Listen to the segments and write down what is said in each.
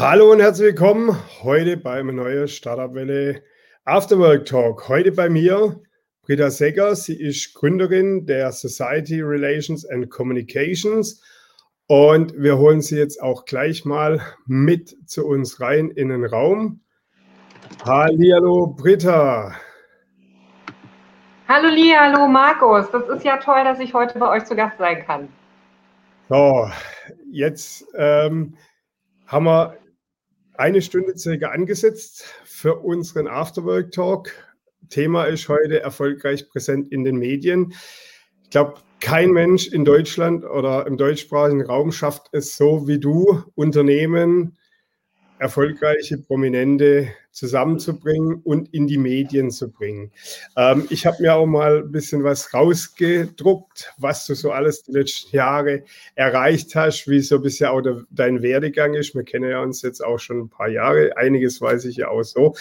Hallo und herzlich willkommen heute beim neuen Startup Welle Afterwork Talk. Heute bei mir Britta Segger. Sie ist Gründerin der Society Relations and Communications und wir holen sie jetzt auch gleich mal mit zu uns rein in den Raum. Hallo Britta. Hallo Lia, hallo Markus. Das ist ja toll, dass ich heute bei euch zu Gast sein kann. So, jetzt ähm, haben wir eine Stunde circa angesetzt für unseren Afterwork Talk. Thema ist heute erfolgreich präsent in den Medien. Ich glaube, kein Mensch in Deutschland oder im deutschsprachigen Raum schafft es so wie du, Unternehmen erfolgreiche Prominente zusammenzubringen und in die Medien zu bringen. Ähm, ich habe mir auch mal ein bisschen was rausgedruckt, was du so alles die letzten Jahre erreicht hast, wie so bisher auch der, dein Werdegang ist. Wir kennen ja uns jetzt auch schon ein paar Jahre, einiges weiß ich ja auch so.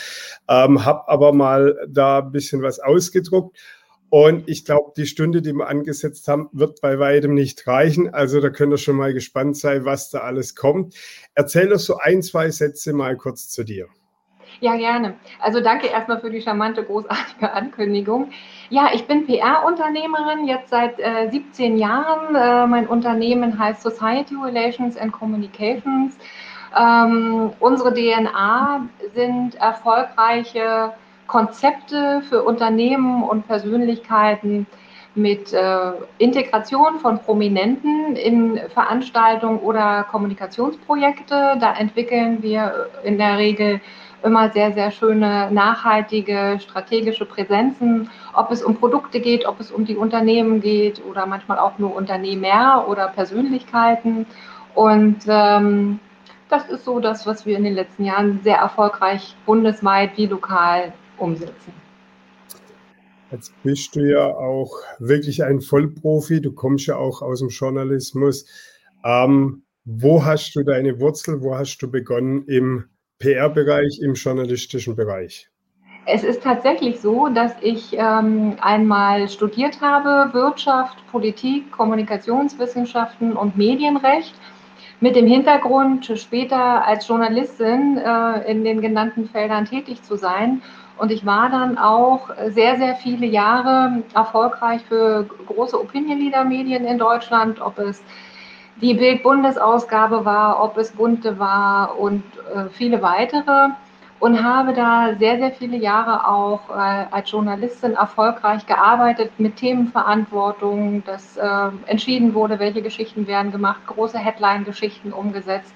Ähm, habe aber mal da ein bisschen was ausgedruckt und ich glaube, die Stunde, die wir angesetzt haben, wird bei weitem nicht reichen. Also da könnt ihr schon mal gespannt sein, was da alles kommt. Erzähl doch so ein, zwei Sätze mal kurz zu dir. Ja, gerne. Also danke erstmal für die charmante, großartige Ankündigung. Ja, ich bin PR-Unternehmerin jetzt seit äh, 17 Jahren. Äh, mein Unternehmen heißt Society Relations and Communications. Ähm, unsere DNA sind erfolgreiche Konzepte für Unternehmen und Persönlichkeiten mit äh, Integration von Prominenten in Veranstaltungen oder Kommunikationsprojekte. Da entwickeln wir in der Regel immer sehr, sehr schöne, nachhaltige, strategische Präsenzen, ob es um Produkte geht, ob es um die Unternehmen geht oder manchmal auch nur Unternehmer oder Persönlichkeiten. Und ähm, das ist so das, was wir in den letzten Jahren sehr erfolgreich bundesweit wie lokal umsetzen. Jetzt bist du ja auch wirklich ein Vollprofi, du kommst ja auch aus dem Journalismus. Ähm, wo hast du deine Wurzel, wo hast du begonnen im PR-Bereich, im journalistischen Bereich? Es ist tatsächlich so, dass ich ähm, einmal studiert habe Wirtschaft, Politik, Kommunikationswissenschaften und Medienrecht mit dem Hintergrund, später als Journalistin äh, in den genannten Feldern tätig zu sein und ich war dann auch sehr, sehr viele Jahre erfolgreich für große Opinion Leader Medien in Deutschland, ob es die Bild-Bundesausgabe war, ob es Bunte war und äh, viele weitere. Und habe da sehr, sehr viele Jahre auch äh, als Journalistin erfolgreich gearbeitet mit Themenverantwortung, dass äh, entschieden wurde, welche Geschichten werden gemacht, große Headline-Geschichten umgesetzt.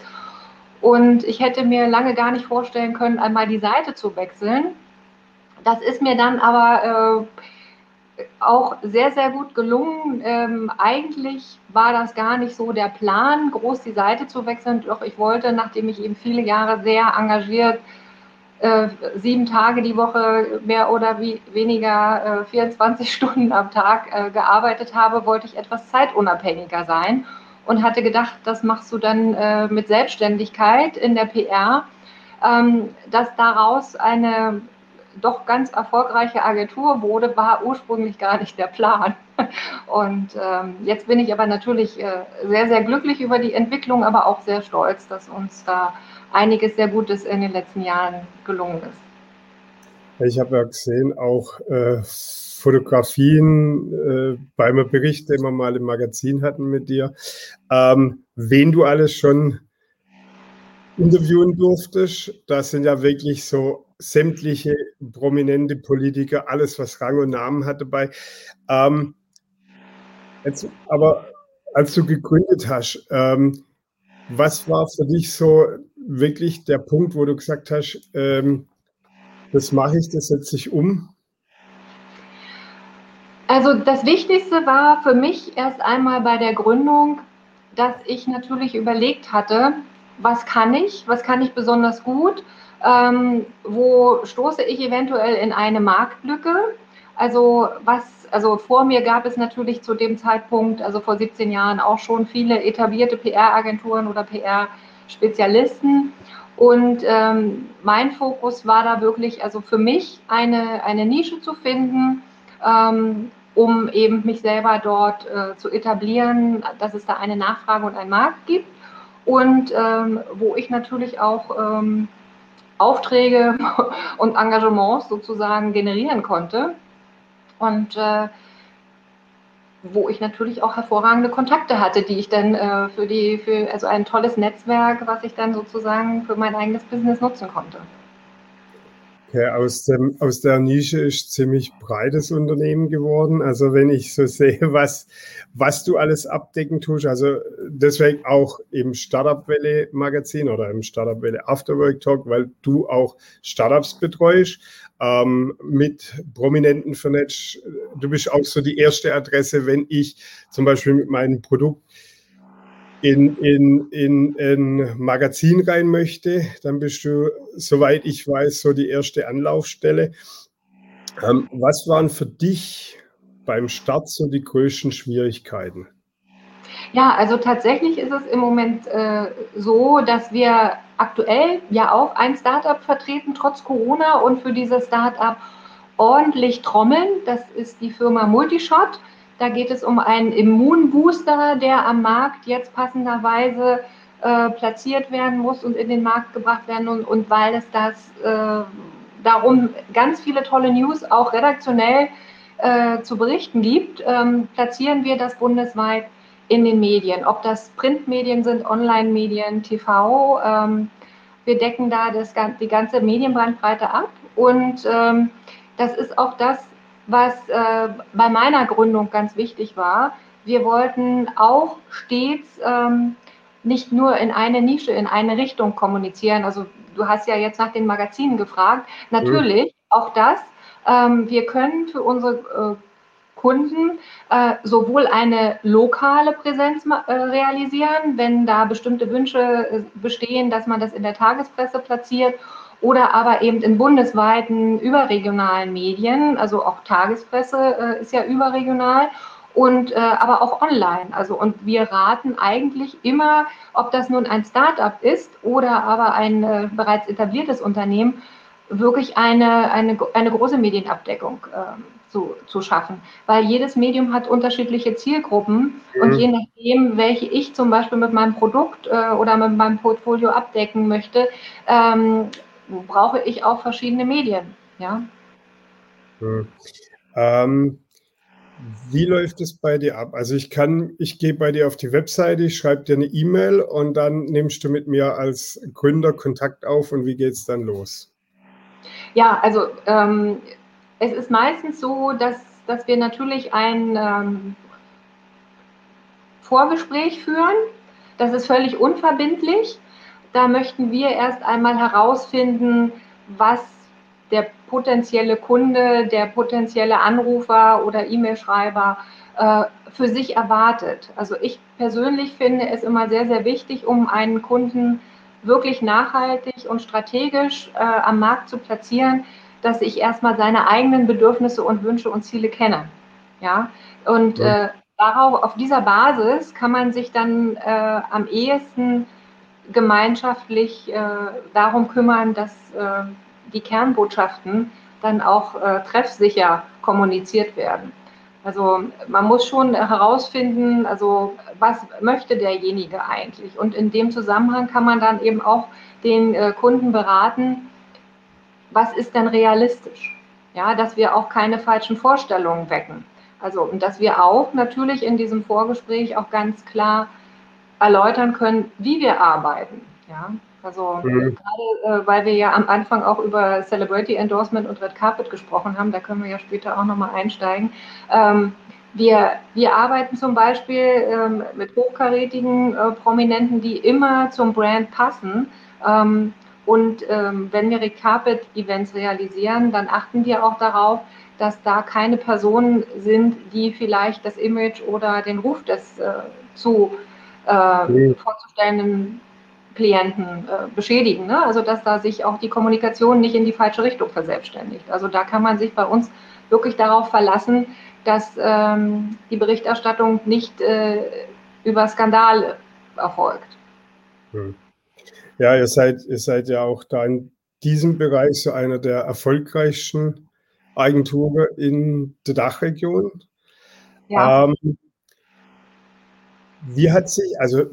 Und ich hätte mir lange gar nicht vorstellen können, einmal die Seite zu wechseln das ist mir dann aber äh, auch sehr, sehr gut gelungen. Ähm, eigentlich war das gar nicht so der Plan, groß die Seite zu wechseln. Doch ich wollte, nachdem ich eben viele Jahre sehr engagiert äh, sieben Tage die Woche mehr oder wie, weniger äh, 24 Stunden am Tag äh, gearbeitet habe, wollte ich etwas zeitunabhängiger sein und hatte gedacht, das machst du dann äh, mit Selbstständigkeit in der PR, ähm, dass daraus eine doch ganz erfolgreiche Agentur wurde, war ursprünglich gar nicht der Plan. Und ähm, jetzt bin ich aber natürlich äh, sehr, sehr glücklich über die Entwicklung, aber auch sehr stolz, dass uns da einiges sehr Gutes in den letzten Jahren gelungen ist. Ich habe ja gesehen, auch äh, Fotografien äh, beim Bericht, den wir mal im Magazin hatten mit dir, ähm, wen du alles schon interviewen durftest. Das sind ja wirklich so sämtliche prominente Politiker, alles, was Rang und Namen hat dabei. Ähm, jetzt, aber als du gegründet hast, ähm, was war für dich so wirklich der Punkt, wo du gesagt hast, ähm, das mache ich, das setze ich um? Also das Wichtigste war für mich erst einmal bei der Gründung, dass ich natürlich überlegt hatte, was kann ich, was kann ich besonders gut ähm, wo stoße ich eventuell in eine Marktlücke? Also was, also vor mir gab es natürlich zu dem Zeitpunkt, also vor 17 Jahren auch schon viele etablierte PR-Agenturen oder PR-Spezialisten. Und ähm, mein Fokus war da wirklich, also für mich eine, eine Nische zu finden, ähm, um eben mich selber dort äh, zu etablieren, dass es da eine Nachfrage und einen Markt gibt und ähm, wo ich natürlich auch ähm, Aufträge und Engagements sozusagen generieren konnte. Und äh, wo ich natürlich auch hervorragende Kontakte hatte, die ich dann äh, für die, für also ein tolles Netzwerk, was ich dann sozusagen für mein eigenes Business nutzen konnte. Okay, aus, dem, aus der Nische ist ziemlich breites Unternehmen geworden. Also wenn ich so sehe, was, was du alles abdecken tust, also deswegen auch im Startup Welle Magazin oder im Startup Welle Afterwork Talk, weil du auch Startups betreust, ähm, mit Prominenten vernetzt. Du bist auch so die erste Adresse, wenn ich zum Beispiel mit meinem Produkt in, in, in ein Magazin rein möchte, dann bist du, soweit ich weiß, so die erste Anlaufstelle. Ähm, was waren für dich beim Start so die größten Schwierigkeiten? Ja, also tatsächlich ist es im Moment äh, so, dass wir aktuell ja auch ein Startup vertreten, trotz Corona, und für dieses Startup ordentlich trommeln. Das ist die Firma Multishot. Da geht es um einen Immunbooster, der am Markt jetzt passenderweise äh, platziert werden muss und in den Markt gebracht werden. Und, und weil es das äh, darum ganz viele tolle News auch redaktionell äh, zu berichten gibt, ähm, platzieren wir das bundesweit in den Medien. Ob das Printmedien sind, Online-Medien, TV. Ähm, wir decken da das, die ganze Medienbandbreite ab. Und ähm, das ist auch das, was äh, bei meiner Gründung ganz wichtig war. Wir wollten auch stets ähm, nicht nur in eine Nische, in eine Richtung kommunizieren. Also du hast ja jetzt nach den Magazinen gefragt. Natürlich, mhm. auch das. Ähm, wir können für unsere äh, Kunden äh, sowohl eine lokale Präsenz äh, realisieren, wenn da bestimmte Wünsche äh, bestehen, dass man das in der Tagespresse platziert oder aber eben in bundesweiten überregionalen Medien, also auch Tagespresse äh, ist ja überregional und äh, aber auch online. Also und wir raten eigentlich immer, ob das nun ein Startup ist oder aber ein äh, bereits etabliertes Unternehmen, wirklich eine, eine, eine große Medienabdeckung äh, zu, zu schaffen. Weil jedes Medium hat unterschiedliche Zielgruppen mhm. und je nachdem, welche ich zum Beispiel mit meinem Produkt äh, oder mit meinem Portfolio abdecken möchte, ähm, brauche ich auch verschiedene Medien. Ja. Hm. Ähm, wie läuft es bei dir ab? Also ich kann, ich gehe bei dir auf die Webseite, ich schreibe dir eine E-Mail und dann nimmst du mit mir als Gründer Kontakt auf und wie geht es dann los? Ja, also ähm, es ist meistens so, dass, dass wir natürlich ein ähm, Vorgespräch führen. Das ist völlig unverbindlich da möchten wir erst einmal herausfinden, was der potenzielle Kunde, der potenzielle Anrufer oder E-Mail-Schreiber äh, für sich erwartet. Also ich persönlich finde es immer sehr, sehr wichtig, um einen Kunden wirklich nachhaltig und strategisch äh, am Markt zu platzieren, dass ich erstmal seine eigenen Bedürfnisse und Wünsche und Ziele kenne. Ja, und äh, darauf, auf dieser Basis kann man sich dann äh, am ehesten gemeinschaftlich äh, darum kümmern, dass äh, die Kernbotschaften dann auch äh, treffsicher kommuniziert werden. Also man muss schon herausfinden, also was möchte derjenige eigentlich? Und in dem Zusammenhang kann man dann eben auch den äh, Kunden beraten, was ist denn realistisch? Ja, dass wir auch keine falschen Vorstellungen wecken. Also und dass wir auch natürlich in diesem Vorgespräch auch ganz klar erläutern können, wie wir arbeiten. Ja? Also mhm. gerade äh, weil wir ja am Anfang auch über Celebrity Endorsement und Red Carpet gesprochen haben, da können wir ja später auch nochmal einsteigen. Ähm, wir, wir arbeiten zum Beispiel ähm, mit hochkarätigen äh, Prominenten, die immer zum Brand passen. Ähm, und ähm, wenn wir Red Carpet Events realisieren, dann achten wir auch darauf, dass da keine Personen sind, die vielleicht das Image oder den Ruf des äh, zu äh, mhm. vorzustellenden Klienten äh, beschädigen. Ne? Also dass da sich auch die Kommunikation nicht in die falsche Richtung verselbstständigt. Also da kann man sich bei uns wirklich darauf verlassen, dass ähm, die Berichterstattung nicht äh, über Skandale erfolgt. Hm. Ja, ihr seid, ihr seid ja auch da in diesem Bereich so einer der erfolgreichsten Agenturen in der Dachregion. Ja. Ähm, wie hat sich, also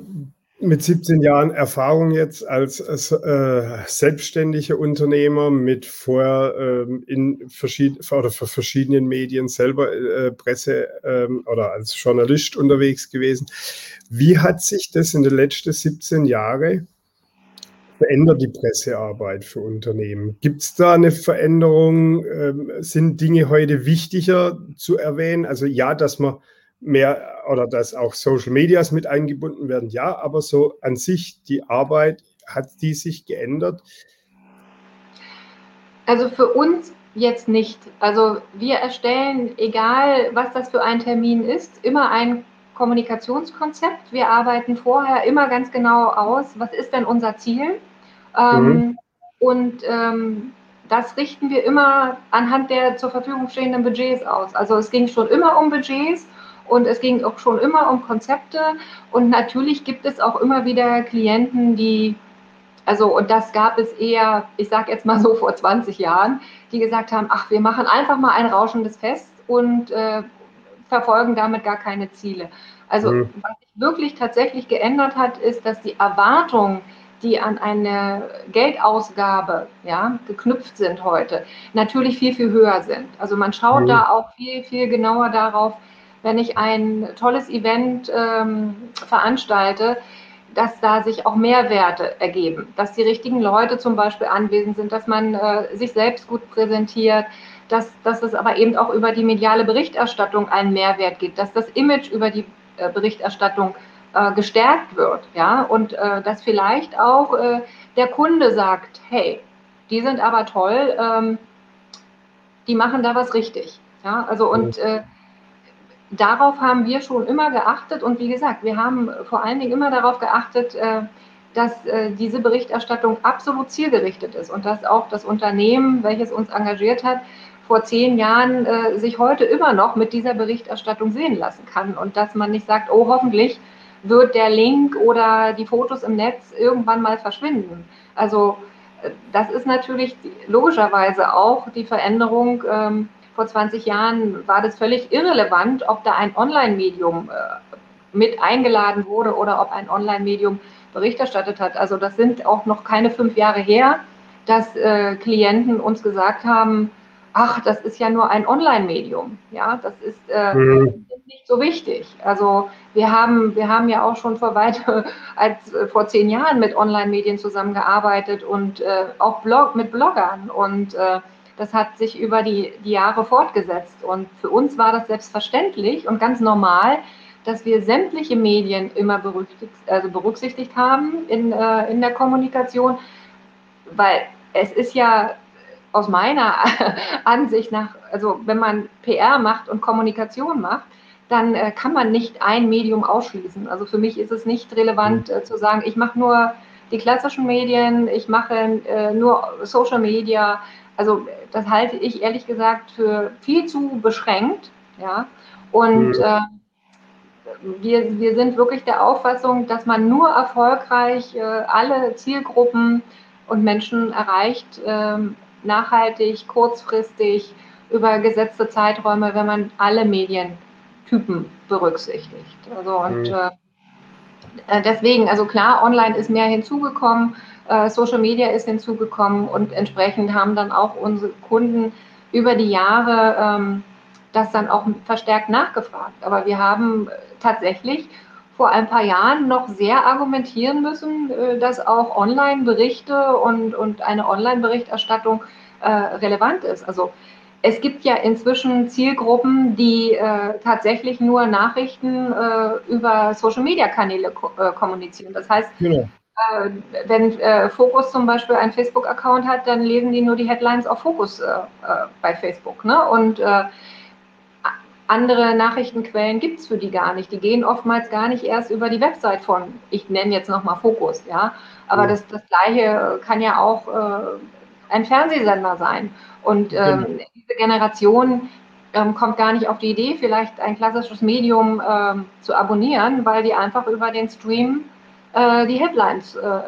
mit 17 Jahren Erfahrung jetzt als äh, selbstständiger Unternehmer mit vorher ähm, in verschied oder für verschiedenen Medien selber äh, Presse ähm, oder als Journalist unterwegs gewesen. Wie hat sich das in den letzten 17 Jahren verändert, die Pressearbeit für Unternehmen? Gibt es da eine Veränderung? Ähm, sind Dinge heute wichtiger zu erwähnen? Also ja, dass man mehr oder dass auch Social Medias mit eingebunden werden, ja, aber so an sich die Arbeit, hat die sich geändert? Also für uns jetzt nicht. Also wir erstellen, egal was das für ein Termin ist, immer ein Kommunikationskonzept. Wir arbeiten vorher immer ganz genau aus, was ist denn unser Ziel? Ähm, mhm. Und ähm, das richten wir immer anhand der zur Verfügung stehenden Budgets aus. Also es ging schon immer um Budgets und es ging auch schon immer um Konzepte. Und natürlich gibt es auch immer wieder Klienten, die, also, und das gab es eher, ich sage jetzt mal so vor 20 Jahren, die gesagt haben, ach, wir machen einfach mal ein rauschendes Fest und äh, verfolgen damit gar keine Ziele. Also, mhm. was sich wirklich tatsächlich geändert hat, ist, dass die Erwartungen, die an eine Geldausgabe ja, geknüpft sind heute, natürlich viel, viel höher sind. Also man schaut mhm. da auch viel, viel genauer darauf, wenn ich ein tolles Event ähm, veranstalte, dass da sich auch Mehrwerte ergeben, dass die richtigen Leute zum Beispiel anwesend sind, dass man äh, sich selbst gut präsentiert, dass, dass es aber eben auch über die mediale Berichterstattung einen Mehrwert gibt, dass das Image über die äh, Berichterstattung äh, gestärkt wird, ja, und äh, dass vielleicht auch äh, der Kunde sagt, hey, die sind aber toll, ähm, die machen da was richtig, ja, also und äh, darauf haben wir schon immer geachtet und wie gesagt, wir haben vor allen Dingen immer darauf geachtet, äh, dass äh, diese Berichterstattung absolut zielgerichtet ist und dass auch das Unternehmen, welches uns engagiert hat, vor zehn Jahren äh, sich heute immer noch mit dieser Berichterstattung sehen lassen kann und dass man nicht sagt, oh hoffentlich wird der Link oder die Fotos im Netz irgendwann mal verschwinden. Also das ist natürlich logischerweise auch die Veränderung ähm, vor 20 Jahren war das völlig irrelevant, ob da ein Online-Medium äh, mit eingeladen wurde oder ob ein Online-Medium Bericht erstattet hat. Also das sind auch noch keine fünf Jahre her, dass äh, Klienten uns gesagt haben, ach, das ist ja nur ein Online-Medium. Ja, das ist äh, mhm. nicht so wichtig. Also wir haben, wir haben ja auch schon vor weit als äh, vor zehn Jahren mit Online-Medien zusammengearbeitet und äh, auch Blog, mit Bloggern und äh, das hat sich über die, die Jahre fortgesetzt. Und für uns war das selbstverständlich und ganz normal, dass wir sämtliche Medien immer berücksichtigt, also berücksichtigt haben in, äh, in der Kommunikation, weil es ist ja aus meiner Ansicht nach, also wenn man PR macht und Kommunikation macht, dann äh, kann man nicht ein Medium ausschließen. Also für mich ist es nicht relevant mhm. äh, zu sagen, ich mache nur die klassischen Medien, ich mache äh, nur Social Media, also das halte ich ehrlich gesagt für viel zu beschränkt. Ja? Und mhm. äh, wir, wir sind wirklich der Auffassung, dass man nur erfolgreich äh, alle Zielgruppen und Menschen erreicht, äh, nachhaltig, kurzfristig, über gesetzte Zeiträume, wenn man alle Medientypen berücksichtigt. Also und mhm. Äh, deswegen, also klar, online ist mehr hinzugekommen äh, Social Media ist hinzugekommen und entsprechend haben dann auch unsere Kunden über die Jahre ähm, das dann auch verstärkt nachgefragt. Aber wir haben tatsächlich vor ein paar Jahren noch sehr argumentieren müssen, äh, dass auch Online-Berichte und, und eine Online-Berichterstattung äh, relevant ist. Also es gibt ja inzwischen Zielgruppen, die äh, tatsächlich nur Nachrichten äh, über Social-Media-Kanäle ko äh, kommunizieren. Das heißt, genau. Äh, wenn äh, Focus zum Beispiel einen Facebook-Account hat, dann lesen die nur die Headlines auf Focus äh, äh bei Facebook. Ne? Und äh, andere Nachrichtenquellen gibt es für die gar nicht. Die gehen oftmals gar nicht erst über die Website von, ich nenne jetzt nochmal Focus, ja. Aber ja. Das, das Gleiche kann ja auch äh, ein Fernsehsender sein. Und ähm, genau. diese Generation ähm, kommt gar nicht auf die Idee, vielleicht ein klassisches Medium ähm, zu abonnieren, weil die einfach über den Stream äh, die Headlines äh,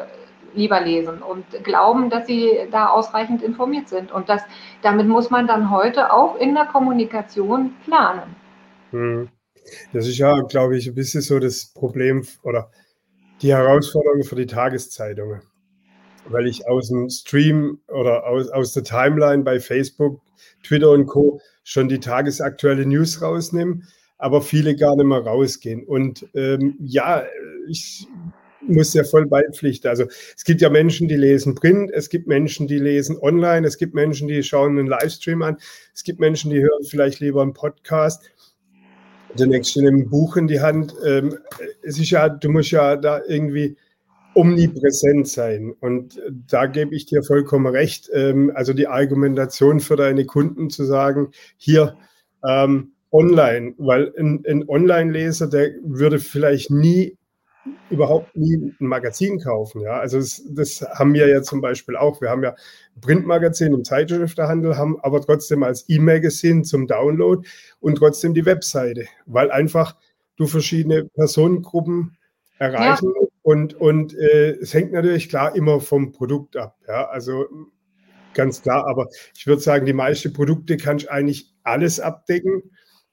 lieber lesen und glauben, dass sie da ausreichend informiert sind. Und das, damit muss man dann heute auch in der Kommunikation planen. Hm. Das ist ja, glaube ich, ein bisschen so das Problem oder die Herausforderung für die Tageszeitungen, weil ich aus dem Stream oder aus, aus der Timeline bei Facebook, Twitter und Co. schon die tagesaktuelle News rausnehme, aber viele gar nicht mehr rausgehen. Und ähm, ja, ich muss ja voll beipflichten. Also es gibt ja Menschen, die lesen Print, es gibt Menschen, die lesen online, es gibt Menschen, die schauen einen Livestream an, es gibt Menschen, die hören vielleicht lieber einen Podcast. Der nächste nimmt ein Buch in die Hand. Ähm, es ist ja, du musst ja da irgendwie omnipräsent sein. Und da gebe ich dir vollkommen recht. Ähm, also die Argumentation für deine Kunden zu sagen, hier ähm, online, weil ein, ein Online-Leser, der würde vielleicht nie überhaupt nie ein Magazin kaufen. Ja? Also das, das, haben wir ja zum Beispiel auch. Wir haben ja ein Printmagazin im Zeitschriftenhandel, haben aber trotzdem als E-Magazin zum Download und trotzdem die Webseite, weil einfach du verschiedene Personengruppen erreichen ja. und, und äh, es hängt natürlich klar immer vom Produkt ab. Ja? Also ganz klar, aber ich würde sagen, die meisten Produkte kann ich eigentlich alles abdecken.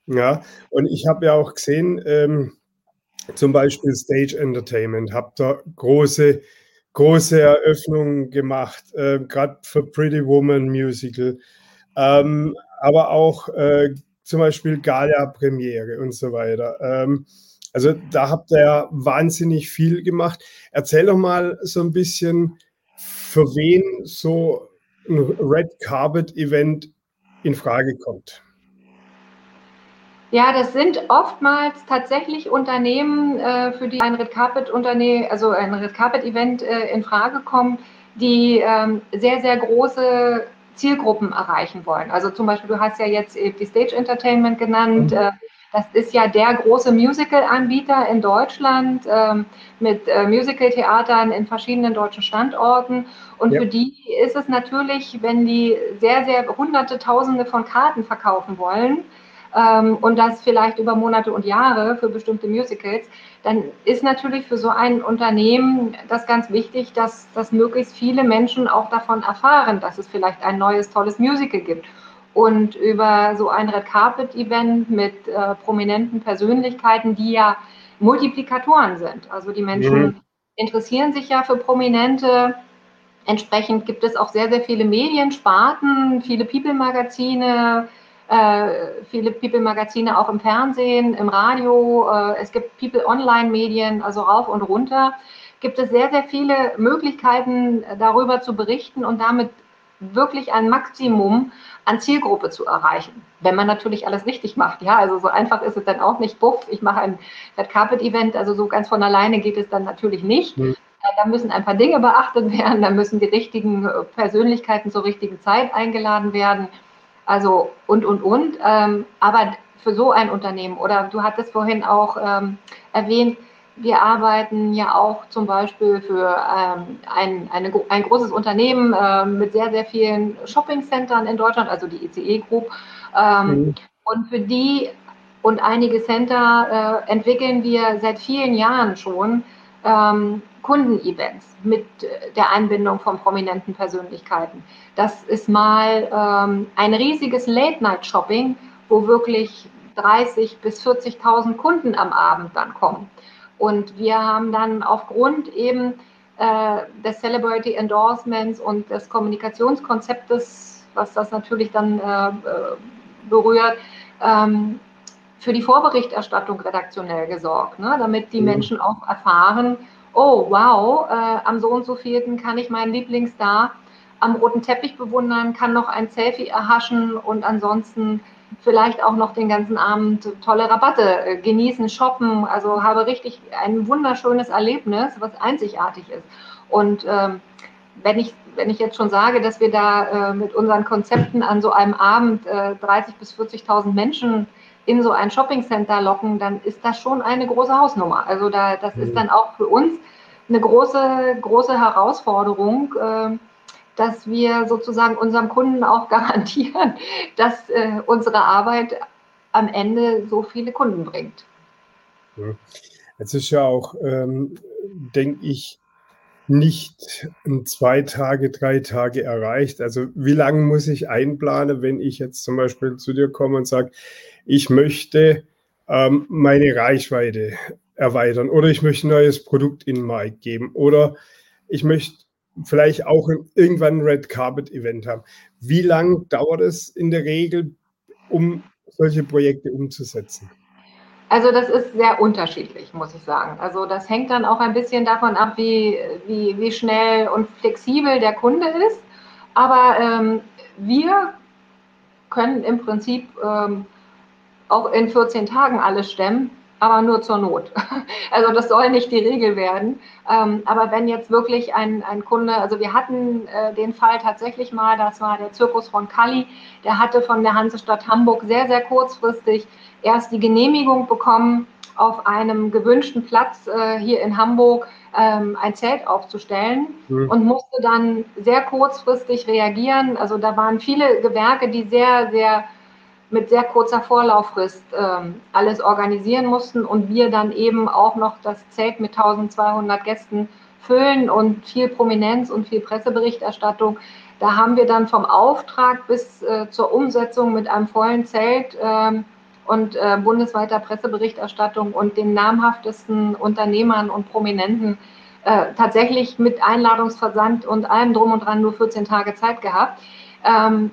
Ja, und ich habe ja auch gesehen, ähm, zum Beispiel Stage Entertainment, habe da große, große Eröffnungen gemacht, äh, gerade für Pretty Woman Musical, ähm, aber auch äh, zum Beispiel Galia-Premiere und so weiter. Ähm, also da habt ihr ja wahnsinnig viel gemacht. Erzähl doch mal so ein bisschen, für wen so ein Red Carpet Event in Frage kommt. Ja, das sind oftmals tatsächlich Unternehmen, äh, für die ein Red Carpet Unternehmen, also ein Red Carpet Event äh, in Frage kommt, die ähm, sehr, sehr große Zielgruppen erreichen wollen. Also zum Beispiel, du hast ja jetzt die Stage Entertainment genannt. Mhm. Äh, das ist ja der große Musical-Anbieter in Deutschland ähm, mit Musical-Theatern in verschiedenen deutschen Standorten. Und ja. für die ist es natürlich, wenn die sehr, sehr hunderte, tausende von Karten verkaufen wollen, ähm, und das vielleicht über Monate und Jahre für bestimmte Musicals, dann ist natürlich für so ein Unternehmen das ganz wichtig, dass, dass möglichst viele Menschen auch davon erfahren, dass es vielleicht ein neues, tolles Musical gibt. Und über so ein Red Carpet Event mit äh, prominenten Persönlichkeiten, die ja Multiplikatoren sind. Also die Menschen mhm. interessieren sich ja für Prominente. Entsprechend gibt es auch sehr, sehr viele Mediensparten, viele People-Magazine, äh, viele People-Magazine auch im Fernsehen, im Radio, äh, es gibt People-Online-Medien, also rauf und runter. Gibt es sehr, sehr viele Möglichkeiten, darüber zu berichten und damit wirklich ein Maximum an Zielgruppe zu erreichen. Wenn man natürlich alles richtig macht. Ja, also so einfach ist es dann auch nicht. Buff, ich mache ein Red Carpet Event, also so ganz von alleine geht es dann natürlich nicht. Mhm. Da müssen ein paar Dinge beachtet werden, da müssen die richtigen Persönlichkeiten zur richtigen Zeit eingeladen werden. Also und, und, und. Ähm, aber für so ein Unternehmen, oder du hattest vorhin auch ähm, erwähnt, wir arbeiten ja auch zum Beispiel für ähm, ein, eine, ein großes Unternehmen äh, mit sehr, sehr vielen Shopping-Centern in Deutschland, also die ECE Group. Ähm, mhm. Und für die und einige Center äh, entwickeln wir seit vielen Jahren schon ähm, Kundenevents mit äh, der Einbindung von prominenten Persönlichkeiten. Das ist mal ähm, ein riesiges Late-Night-Shopping, wo wirklich 30 bis 40.000 Kunden am Abend dann kommen. Und wir haben dann aufgrund eben äh, des Celebrity Endorsements und des Kommunikationskonzeptes, was das natürlich dann äh, äh berührt, ähm, für die Vorberichterstattung redaktionell gesorgt, ne? damit die mhm. Menschen auch erfahren, oh wow, äh, am so und so vierten kann ich meinen Lieblingsstar am roten Teppich bewundern, kann noch ein Selfie erhaschen und ansonsten vielleicht auch noch den ganzen Abend tolle Rabatte äh, genießen, shoppen. Also habe richtig ein wunderschönes Erlebnis, was einzigartig ist. Und ähm, wenn ich, wenn ich jetzt schon sage, dass wir da äh, mit unseren Konzepten an so einem Abend äh, 30.000 bis 40.000 Menschen in so ein Shoppingcenter locken, dann ist das schon eine große Hausnummer. Also da, das ist mhm. dann auch für uns eine große, große Herausforderung, äh, dass wir sozusagen unserem Kunden auch garantieren, dass äh, unsere Arbeit am Ende so viele Kunden bringt. Es ist ja auch, ähm, denke ich, nicht zwei Tage, drei Tage erreicht. Also wie lange muss ich einplanen, wenn ich jetzt zum Beispiel zu dir komme und sage, ich möchte ähm, meine Reichweite erweitern oder ich möchte ein neues Produkt in den Markt geben oder ich möchte vielleicht auch irgendwann ein Red Carpet Event haben. Wie lange dauert es in der Regel, um solche Projekte umzusetzen? Also das ist sehr unterschiedlich, muss ich sagen. Also das hängt dann auch ein bisschen davon ab, wie, wie, wie schnell und flexibel der Kunde ist. Aber ähm, wir können im Prinzip ähm, auch in 14 Tagen alles stemmen aber nur zur Not. Also das soll nicht die Regel werden. Ähm, aber wenn jetzt wirklich ein, ein Kunde, also wir hatten äh, den Fall tatsächlich mal, das war der Zirkus von Kalli, der hatte von der Hansestadt Hamburg sehr, sehr kurzfristig erst die Genehmigung bekommen, auf einem gewünschten Platz äh, hier in Hamburg ähm, ein Zelt aufzustellen mhm. und musste dann sehr kurzfristig reagieren. Also da waren viele Gewerke, die sehr, sehr mit sehr kurzer Vorlauffrist ähm, alles organisieren mussten und wir dann eben auch noch das Zelt mit 1200 Gästen füllen und viel Prominenz und viel Presseberichterstattung. Da haben wir dann vom Auftrag bis äh, zur Umsetzung mit einem vollen Zelt ähm, und äh, bundesweiter Presseberichterstattung und den namhaftesten Unternehmern und Prominenten äh, tatsächlich mit Einladungsversand und allem drum und dran nur 14 Tage Zeit gehabt. Ähm,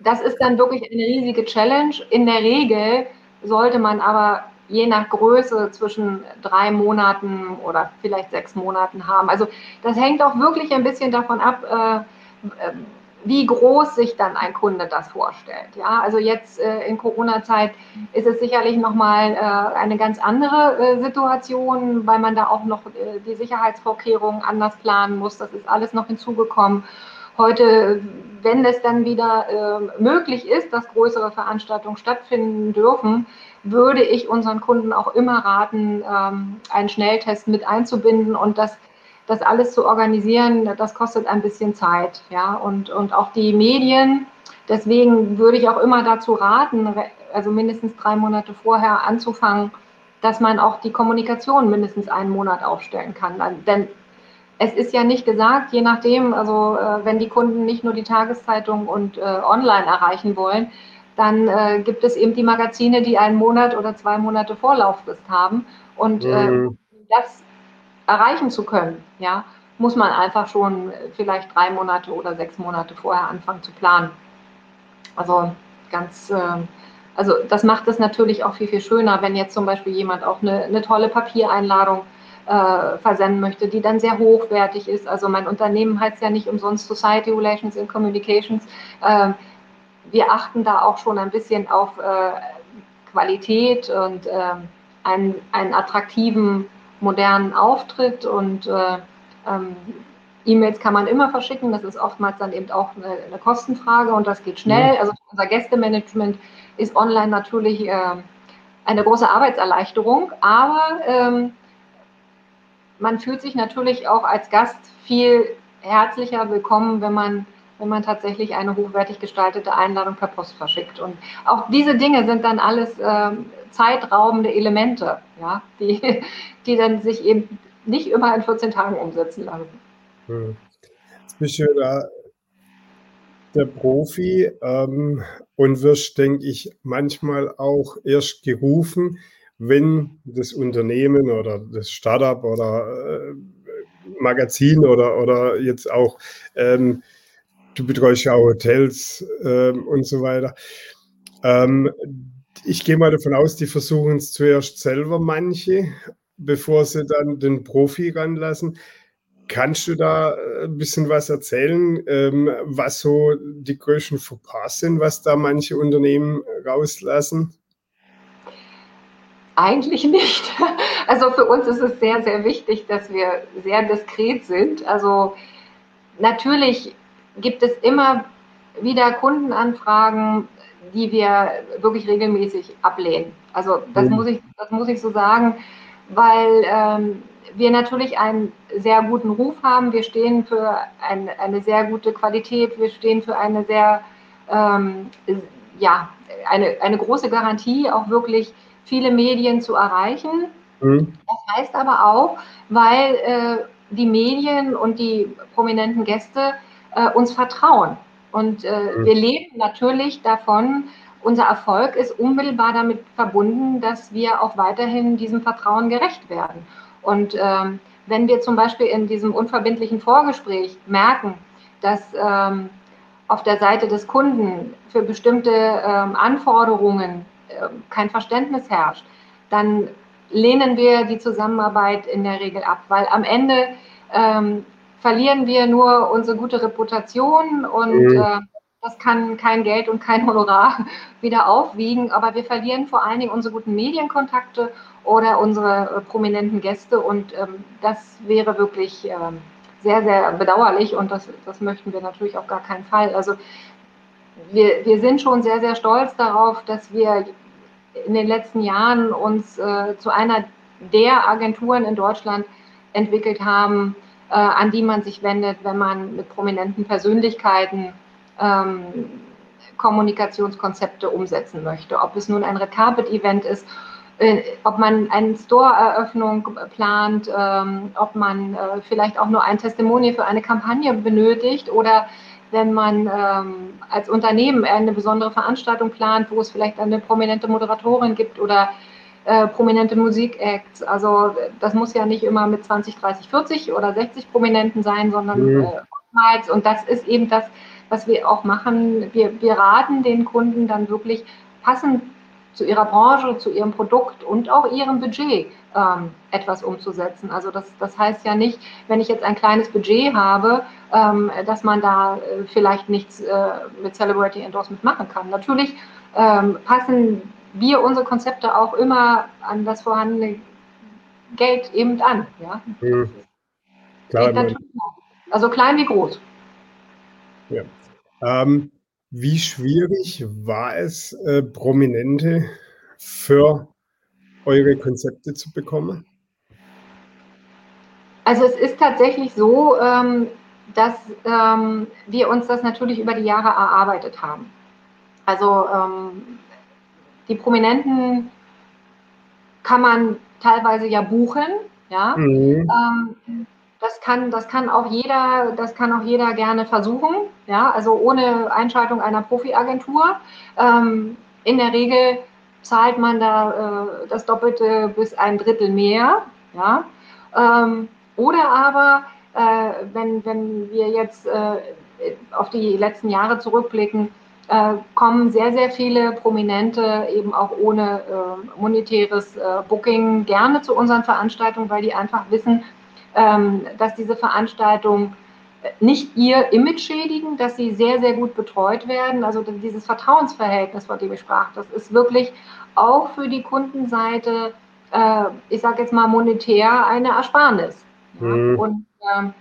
das ist dann wirklich eine riesige Challenge. In der Regel sollte man aber je nach Größe zwischen drei Monaten oder vielleicht sechs Monaten haben. Also das hängt auch wirklich ein bisschen davon ab, äh, wie groß sich dann ein Kunde das vorstellt. Ja, also jetzt äh, in Corona-Zeit ist es sicherlich nochmal äh, eine ganz andere äh, Situation, weil man da auch noch äh, die Sicherheitsvorkehrungen anders planen muss. Das ist alles noch hinzugekommen. Heute, wenn es dann wieder äh, möglich ist, dass größere Veranstaltungen stattfinden dürfen, würde ich unseren Kunden auch immer raten, ähm, einen Schnelltest mit einzubinden und das, das alles zu organisieren. Das kostet ein bisschen Zeit, ja, und, und auch die Medien. Deswegen würde ich auch immer dazu raten, also mindestens drei Monate vorher anzufangen, dass man auch die Kommunikation mindestens einen Monat aufstellen kann. Denn es ist ja nicht gesagt, je nachdem, also äh, wenn die Kunden nicht nur die Tageszeitung und äh, online erreichen wollen, dann äh, gibt es eben die Magazine, die einen Monat oder zwei Monate Vorlauffrist haben. Und äh, mhm. das erreichen zu können, ja, muss man einfach schon vielleicht drei Monate oder sechs Monate vorher anfangen zu planen. Also ganz, äh, also das macht es natürlich auch viel, viel schöner, wenn jetzt zum Beispiel jemand auch eine, eine tolle Papiereinladung äh, versenden möchte, die dann sehr hochwertig ist. Also mein Unternehmen heißt ja nicht umsonst Society Relations and Communications. Äh, wir achten da auch schon ein bisschen auf äh, Qualität und ähm, einen, einen attraktiven, modernen Auftritt und äh, ähm, E-Mails kann man immer verschicken, das ist oftmals dann eben auch eine, eine Kostenfrage und das geht schnell. Mhm. Also unser Gästemanagement ist online natürlich äh, eine große Arbeitserleichterung, aber ähm, man fühlt sich natürlich auch als Gast viel herzlicher willkommen, wenn man, wenn man tatsächlich eine hochwertig gestaltete Einladung per Post verschickt. Und auch diese Dinge sind dann alles äh, zeitraubende Elemente, ja, die, die dann sich eben nicht immer in 14 Tagen umsetzen lassen. Hm. Jetzt bist du da der Profi ähm, und wirst, denke ich, manchmal auch erst gerufen, wenn das Unternehmen oder das Startup oder äh, Magazin oder, oder jetzt auch, ähm, du betreust ja auch Hotels ähm, und so weiter. Ähm, ich gehe mal davon aus, die versuchen es zuerst selber manche, bevor sie dann den Profi ranlassen. Kannst du da äh, ein bisschen was erzählen, ähm, was so die größten Fauxpas sind, was da manche Unternehmen rauslassen? Eigentlich nicht. Also für uns ist es sehr, sehr wichtig, dass wir sehr diskret sind. Also natürlich gibt es immer wieder Kundenanfragen, die wir wirklich regelmäßig ablehnen. Also das, mhm. muss, ich, das muss ich so sagen, weil ähm, wir natürlich einen sehr guten Ruf haben. Wir stehen für ein, eine sehr gute Qualität. Wir stehen für eine sehr, ähm, ja, eine, eine große Garantie, auch wirklich viele Medien zu erreichen. Mhm. Das heißt aber auch, weil äh, die Medien und die prominenten Gäste äh, uns vertrauen. Und äh, mhm. wir leben natürlich davon, unser Erfolg ist unmittelbar damit verbunden, dass wir auch weiterhin diesem Vertrauen gerecht werden. Und ähm, wenn wir zum Beispiel in diesem unverbindlichen Vorgespräch merken, dass ähm, auf der Seite des Kunden für bestimmte ähm, Anforderungen äh, kein Verständnis herrscht, dann lehnen wir die Zusammenarbeit in der Regel ab, weil am Ende ähm, verlieren wir nur unsere gute Reputation und mhm. äh, das kann kein Geld und kein Honorar wieder aufwiegen, aber wir verlieren vor allen Dingen unsere guten Medienkontakte oder unsere äh, prominenten Gäste und ähm, das wäre wirklich ähm, sehr, sehr bedauerlich und das, das möchten wir natürlich auf gar keinen Fall. Also wir, wir sind schon sehr, sehr stolz darauf, dass wir in den letzten Jahren uns äh, zu einer der Agenturen in Deutschland entwickelt haben, äh, an die man sich wendet, wenn man mit prominenten Persönlichkeiten ähm, Kommunikationskonzepte umsetzen möchte. Ob es nun ein Red Carpet Event ist, äh, ob man eine Store-Eröffnung plant, ähm, ob man äh, vielleicht auch nur ein Testimonial für eine Kampagne benötigt oder wenn man ähm, als Unternehmen eine besondere Veranstaltung plant, wo es vielleicht eine prominente Moderatorin gibt oder äh, prominente Musikacts. Also das muss ja nicht immer mit 20, 30, 40 oder 60 Prominenten sein, sondern mhm. äh, oftmals. Und das ist eben das, was wir auch machen. Wir, wir raten den Kunden dann wirklich passend zu ihrer Branche, zu ihrem Produkt und auch ihrem Budget ähm, etwas umzusetzen. Also das, das heißt ja nicht, wenn ich jetzt ein kleines Budget habe, ähm, dass man da äh, vielleicht nichts äh, mit Celebrity Endorsement machen kann. Natürlich ähm, passen wir unsere Konzepte auch immer an das vorhandene Geld eben an. Ja? Mhm. Klar, also klein wie groß. Ja. Ähm, wie schwierig war es, äh, Prominente für eure Konzepte zu bekommen? Also es ist tatsächlich so, ähm, dass ähm, wir uns das natürlich über die Jahre erarbeitet haben. Also ähm, die Prominenten kann man teilweise ja buchen, ja. Mhm. Ähm, das kann, das kann auch jeder, das kann auch jeder gerne versuchen, ja, also ohne Einschaltung einer Profi-Agentur. Ähm, in der Regel zahlt man da äh, das Doppelte bis ein Drittel mehr, ja. Ähm, oder aber, äh, wenn, wenn wir jetzt äh, auf die letzten Jahre zurückblicken, äh, kommen sehr, sehr viele Prominente eben auch ohne äh, monetäres äh, Booking gerne zu unseren Veranstaltungen, weil die einfach wissen, ähm, dass diese Veranstaltungen nicht ihr Image schädigen, dass sie sehr, sehr gut betreut werden. Also dieses Vertrauensverhältnis, von dem ich sprach, das ist wirklich auch für die Kundenseite, äh, ich sage jetzt mal monetär, eine Ersparnis. Mhm. Und ähm,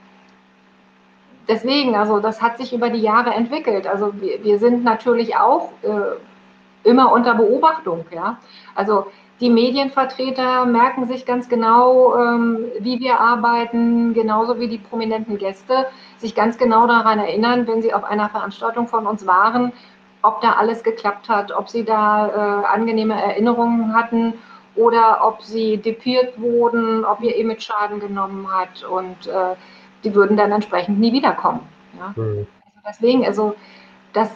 deswegen, also das hat sich über die Jahre entwickelt. Also wir, wir sind natürlich auch äh, immer unter Beobachtung. Ja? Also die Medienvertreter merken sich ganz genau, ähm, wie wir arbeiten, genauso wie die prominenten Gäste sich ganz genau daran erinnern, wenn sie auf einer Veranstaltung von uns waren, ob da alles geklappt hat, ob sie da äh, angenehme Erinnerungen hatten oder ob sie depiert wurden, ob ihr Image Schaden genommen hat und äh, die würden dann entsprechend nie wiederkommen. Ja? Mhm. Also deswegen, also das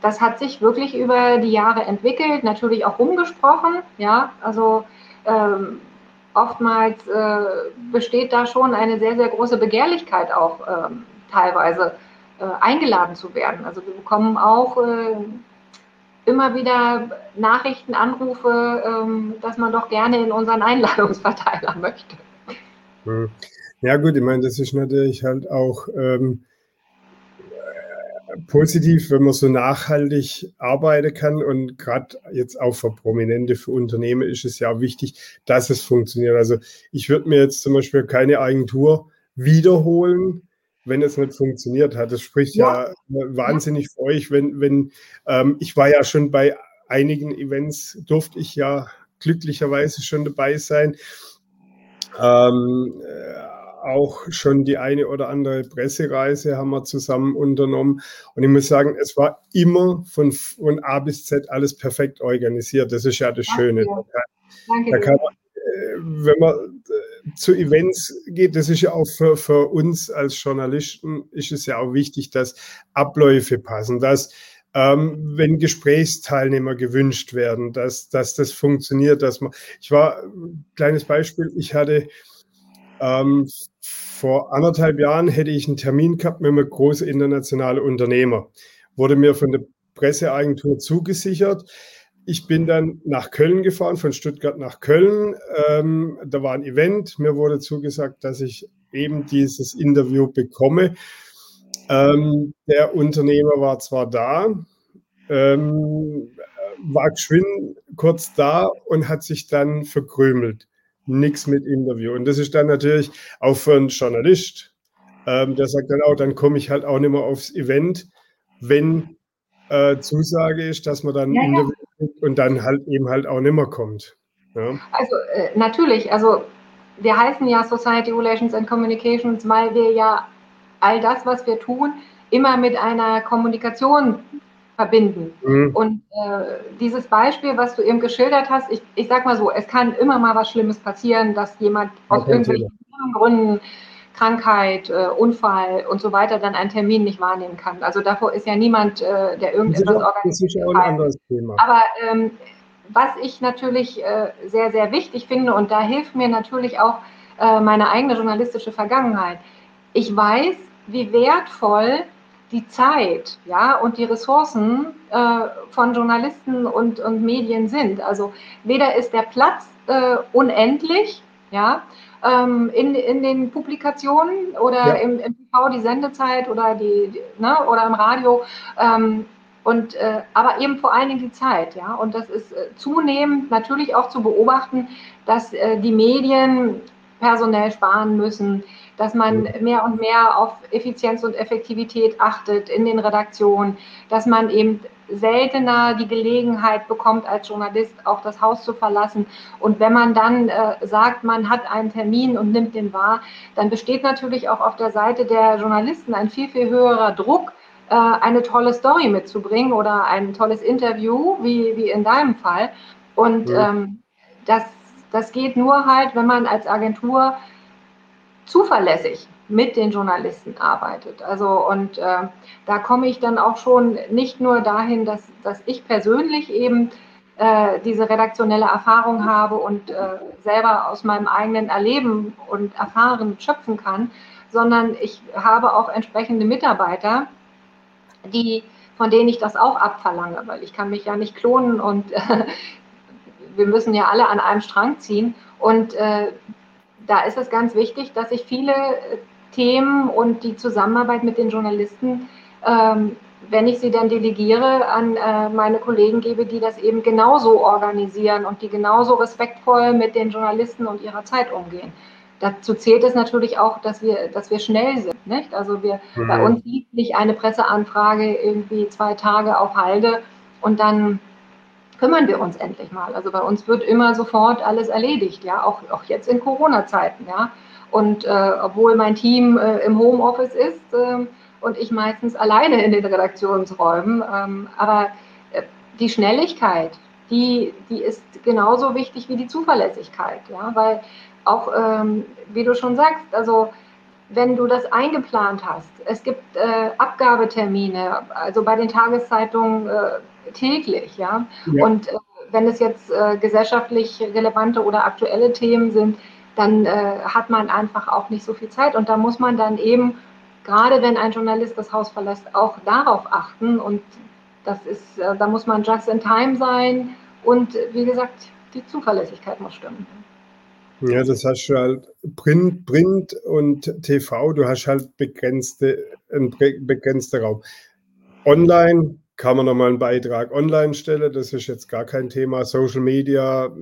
das hat sich wirklich über die Jahre entwickelt, natürlich auch rumgesprochen, ja, also ähm, oftmals äh, besteht da schon eine sehr, sehr große Begehrlichkeit auch ähm, teilweise äh, eingeladen zu werden. Also wir bekommen auch äh, immer wieder Nachrichten, Anrufe, ähm, dass man doch gerne in unseren Einladungsverteiler möchte. Hm. Ja gut, ich meine, das ist natürlich halt auch ähm, positiv, wenn man so nachhaltig arbeiten kann und gerade jetzt auch für Prominente, für Unternehmen ist es ja wichtig, dass es funktioniert. Also ich würde mir jetzt zum Beispiel keine Agentur wiederholen, wenn es nicht funktioniert hat. Das spricht ja, ja wahnsinnig für euch, wenn, wenn ähm, ich war ja schon bei einigen Events, durfte ich ja glücklicherweise schon dabei sein. Ähm, äh, auch schon die eine oder andere Pressereise haben wir zusammen unternommen. Und ich muss sagen, es war immer von, von A bis Z alles perfekt organisiert. Das ist ja das Schöne. Danke. Da kann man, äh, wenn man äh, zu Events geht, das ist ja auch für, für uns als Journalisten, ist es ja auch wichtig, dass Abläufe passen, dass ähm, wenn Gesprächsteilnehmer gewünscht werden, dass, dass das funktioniert, dass man, ich war, kleines Beispiel, ich hatte ähm, vor anderthalb Jahren hätte ich einen Termin gehabt mit einem großen internationalen Unternehmer. Wurde mir von der Presseagentur zugesichert. Ich bin dann nach Köln gefahren, von Stuttgart nach Köln. Ähm, da war ein Event. Mir wurde zugesagt, dass ich eben dieses Interview bekomme. Ähm, der Unternehmer war zwar da, ähm, war geschwind kurz da und hat sich dann verkrümelt. Nichts mit Interview. Und das ist dann natürlich auch für einen Journalist, ähm, der sagt dann auch, dann komme ich halt auch nicht mehr aufs Event, wenn äh, Zusage ist, dass man dann ja, Interview kriegt und dann halt eben halt auch nicht mehr kommt. Ja. Also äh, natürlich, also wir heißen ja Society Relations and Communications, weil wir ja all das, was wir tun, immer mit einer Kommunikation verbinden. Mhm. Und äh, dieses Beispiel, was du eben geschildert hast, ich, ich sag mal so, es kann immer mal was Schlimmes passieren, dass jemand aus irgendwelchen Gründen Krankheit, äh, Unfall und so weiter dann einen Termin nicht wahrnehmen kann. Also davor ist ja niemand, äh, der irgendetwas organisiert. Das ist ein anderes Thema. Aber ähm, was ich natürlich äh, sehr, sehr wichtig finde, und da hilft mir natürlich auch äh, meine eigene journalistische Vergangenheit. Ich weiß, wie wertvoll die Zeit ja, und die Ressourcen äh, von Journalisten und, und Medien sind. Also weder ist der Platz äh, unendlich, ja, ähm, in, in den Publikationen oder ja. im, im TV die Sendezeit oder, die, die ne, oder im Radio. Ähm, und, äh, aber eben vor allen Dingen die Zeit, ja. Und das ist äh, zunehmend natürlich auch zu beobachten, dass äh, die Medien personell sparen müssen, dass man mehr und mehr auf Effizienz und Effektivität achtet in den Redaktionen, dass man eben seltener die Gelegenheit bekommt, als Journalist auch das Haus zu verlassen. Und wenn man dann äh, sagt, man hat einen Termin und nimmt den wahr, dann besteht natürlich auch auf der Seite der Journalisten ein viel, viel höherer Druck, äh, eine tolle Story mitzubringen oder ein tolles Interview, wie, wie in deinem Fall. Und ja. ähm, das, das geht nur halt, wenn man als Agentur zuverlässig mit den Journalisten arbeitet. Also und äh, da komme ich dann auch schon nicht nur dahin, dass, dass ich persönlich eben äh, diese redaktionelle Erfahrung habe und äh, selber aus meinem eigenen Erleben und Erfahren schöpfen kann, sondern ich habe auch entsprechende Mitarbeiter, die von denen ich das auch abverlange, weil ich kann mich ja nicht klonen und wir müssen ja alle an einem Strang ziehen und äh, da ist es ganz wichtig, dass ich viele Themen und die Zusammenarbeit mit den Journalisten, ähm, wenn ich sie dann delegiere, an äh, meine Kollegen gebe, die das eben genauso organisieren und die genauso respektvoll mit den Journalisten und ihrer Zeit umgehen. Dazu zählt es natürlich auch, dass wir, dass wir schnell sind. Nicht? Also wir, mhm. bei uns liegt nicht eine Presseanfrage irgendwie zwei Tage auf Halde und dann kümmern wir uns endlich mal. Also bei uns wird immer sofort alles erledigt, ja, auch, auch jetzt in Corona-Zeiten, ja. Und äh, obwohl mein Team äh, im Homeoffice ist äh, und ich meistens alleine in den Redaktionsräumen, ähm, aber äh, die Schnelligkeit, die, die ist genauso wichtig wie die Zuverlässigkeit, ja, weil auch, ähm, wie du schon sagst, also wenn du das eingeplant hast, es gibt äh, Abgabetermine, also bei den Tageszeitungen äh, täglich, ja, ja. und wenn es jetzt gesellschaftlich relevante oder aktuelle Themen sind, dann äh, hat man einfach auch nicht so viel Zeit. Und da muss man dann eben, gerade wenn ein Journalist das Haus verlässt, auch darauf achten. Und das ist, äh, da muss man just in time sein. Und wie gesagt, die Zuverlässigkeit muss stimmen. Ja, das hast du halt Print, Print und TV, du hast halt begrenzte, einen begrenzten Raum. Online kann man nochmal einen Beitrag online stellen, das ist jetzt gar kein Thema. Social Media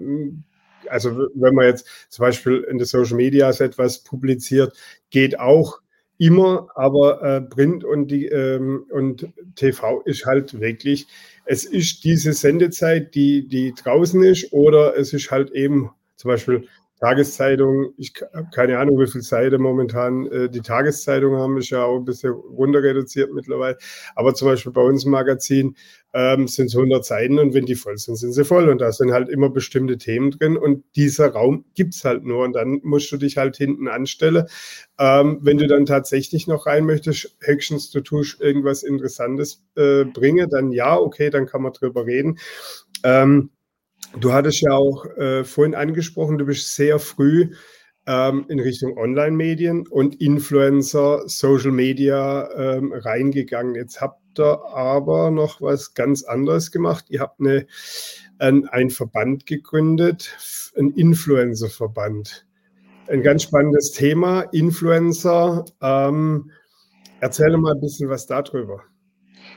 also wenn man jetzt zum Beispiel in der Social Media etwas publiziert, geht auch immer, aber äh, Print und, die, ähm, und TV ist halt wirklich, es ist diese Sendezeit, die, die draußen ist, oder es ist halt eben zum Beispiel Tageszeitung, ich habe keine Ahnung, wie viele Seiten momentan äh, die Tageszeitung haben, ist ja auch ein bisschen runter reduziert mittlerweile. Aber zum Beispiel bei uns im Magazin ähm, sind es 100 Seiten und wenn die voll sind, sind sie voll. Und da sind halt immer bestimmte Themen drin und dieser Raum gibt es halt nur und dann musst du dich halt hinten anstellen. Ähm, wenn du dann tatsächlich noch rein möchtest, höchstens du tust irgendwas Interessantes äh, bringen, dann ja, okay, dann kann man drüber reden. Ähm, Du hattest ja auch äh, vorhin angesprochen, du bist sehr früh ähm, in Richtung Online-Medien und Influencer, Social Media ähm, reingegangen. Jetzt habt ihr aber noch was ganz anderes gemacht. Ihr habt eine, ein, ein Verband gegründet, ein Influencer-Verband. Ein ganz spannendes Thema, Influencer. Ähm, erzähl mal ein bisschen was darüber.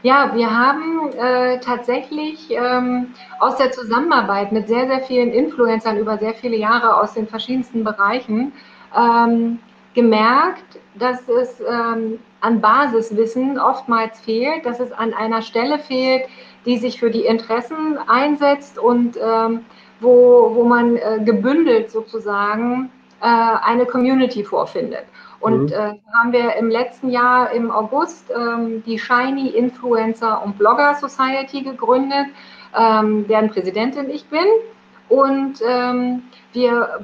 Ja, wir haben äh, tatsächlich ähm, aus der Zusammenarbeit mit sehr, sehr vielen Influencern über sehr viele Jahre aus den verschiedensten Bereichen ähm, gemerkt, dass es ähm, an Basiswissen oftmals fehlt, dass es an einer Stelle fehlt, die sich für die Interessen einsetzt und ähm, wo, wo man äh, gebündelt sozusagen äh, eine Community vorfindet. Und mhm. äh, haben wir im letzten Jahr im August ähm, die Shiny Influencer und Blogger Society gegründet, ähm, deren Präsidentin ich bin. Und ähm, wir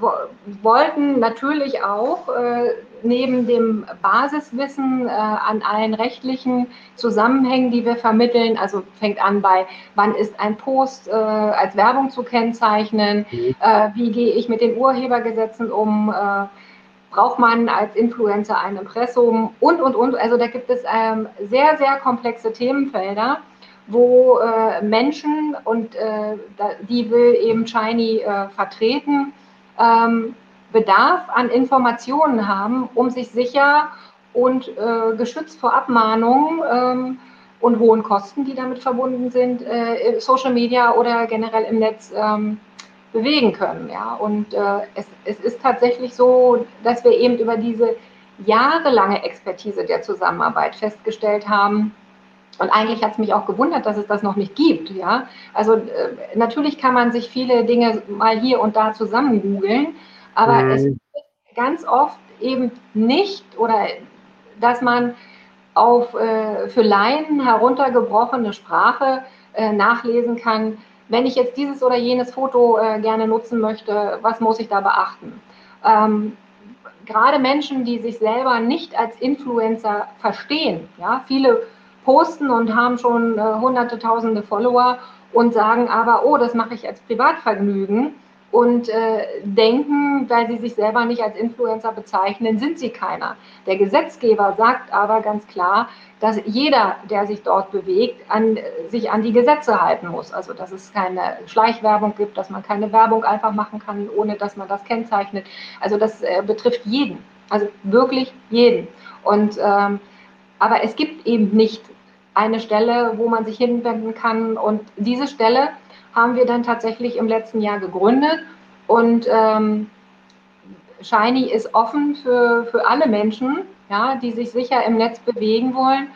wollten natürlich auch äh, neben dem Basiswissen äh, an allen rechtlichen Zusammenhängen, die wir vermitteln, also fängt an bei, wann ist ein Post äh, als Werbung zu kennzeichnen, mhm. Äh, wie gehe ich mit den Urhebergesetzen um, äh, braucht man als Influencer ein Impressum und, und, und. Also da gibt es ähm, sehr, sehr komplexe Themenfelder, wo äh, Menschen, und äh, die will eben Shiny äh, vertreten, ähm, Bedarf an Informationen haben, um sich sicher und äh, geschützt vor Abmahnungen ähm, und hohen Kosten, die damit verbunden sind, äh, Social Media oder generell im Netz ähm, bewegen können. Ja? Und äh, es, es ist tatsächlich so, dass wir eben über diese jahrelange Expertise der Zusammenarbeit festgestellt haben, und eigentlich hat es mich auch gewundert, dass es das noch nicht gibt. Ja? Also äh, natürlich kann man sich viele Dinge mal hier und da zusammen googeln, aber mhm. es ist ganz oft eben nicht oder dass man auf äh, für Laien heruntergebrochene Sprache äh, nachlesen kann, wenn ich jetzt dieses oder jenes Foto äh, gerne nutzen möchte, was muss ich da beachten? Ähm, gerade Menschen, die sich selber nicht als Influencer verstehen, ja, viele posten und haben schon äh, hunderte, tausende Follower und sagen aber, oh, das mache ich als Privatvergnügen und äh, denken, weil sie sich selber nicht als Influencer bezeichnen, sind sie keiner. Der Gesetzgeber sagt aber ganz klar, dass jeder, der sich dort bewegt, an, sich an die Gesetze halten muss. Also dass es keine Schleichwerbung gibt, dass man keine Werbung einfach machen kann, ohne dass man das kennzeichnet. Also das äh, betrifft jeden, also wirklich jeden. Und ähm, aber es gibt eben nicht eine Stelle, wo man sich hinwenden kann. Und diese Stelle haben wir dann tatsächlich im letzten Jahr gegründet. Und ähm, Shiny ist offen für, für alle Menschen, ja, die sich sicher im Netz bewegen wollen,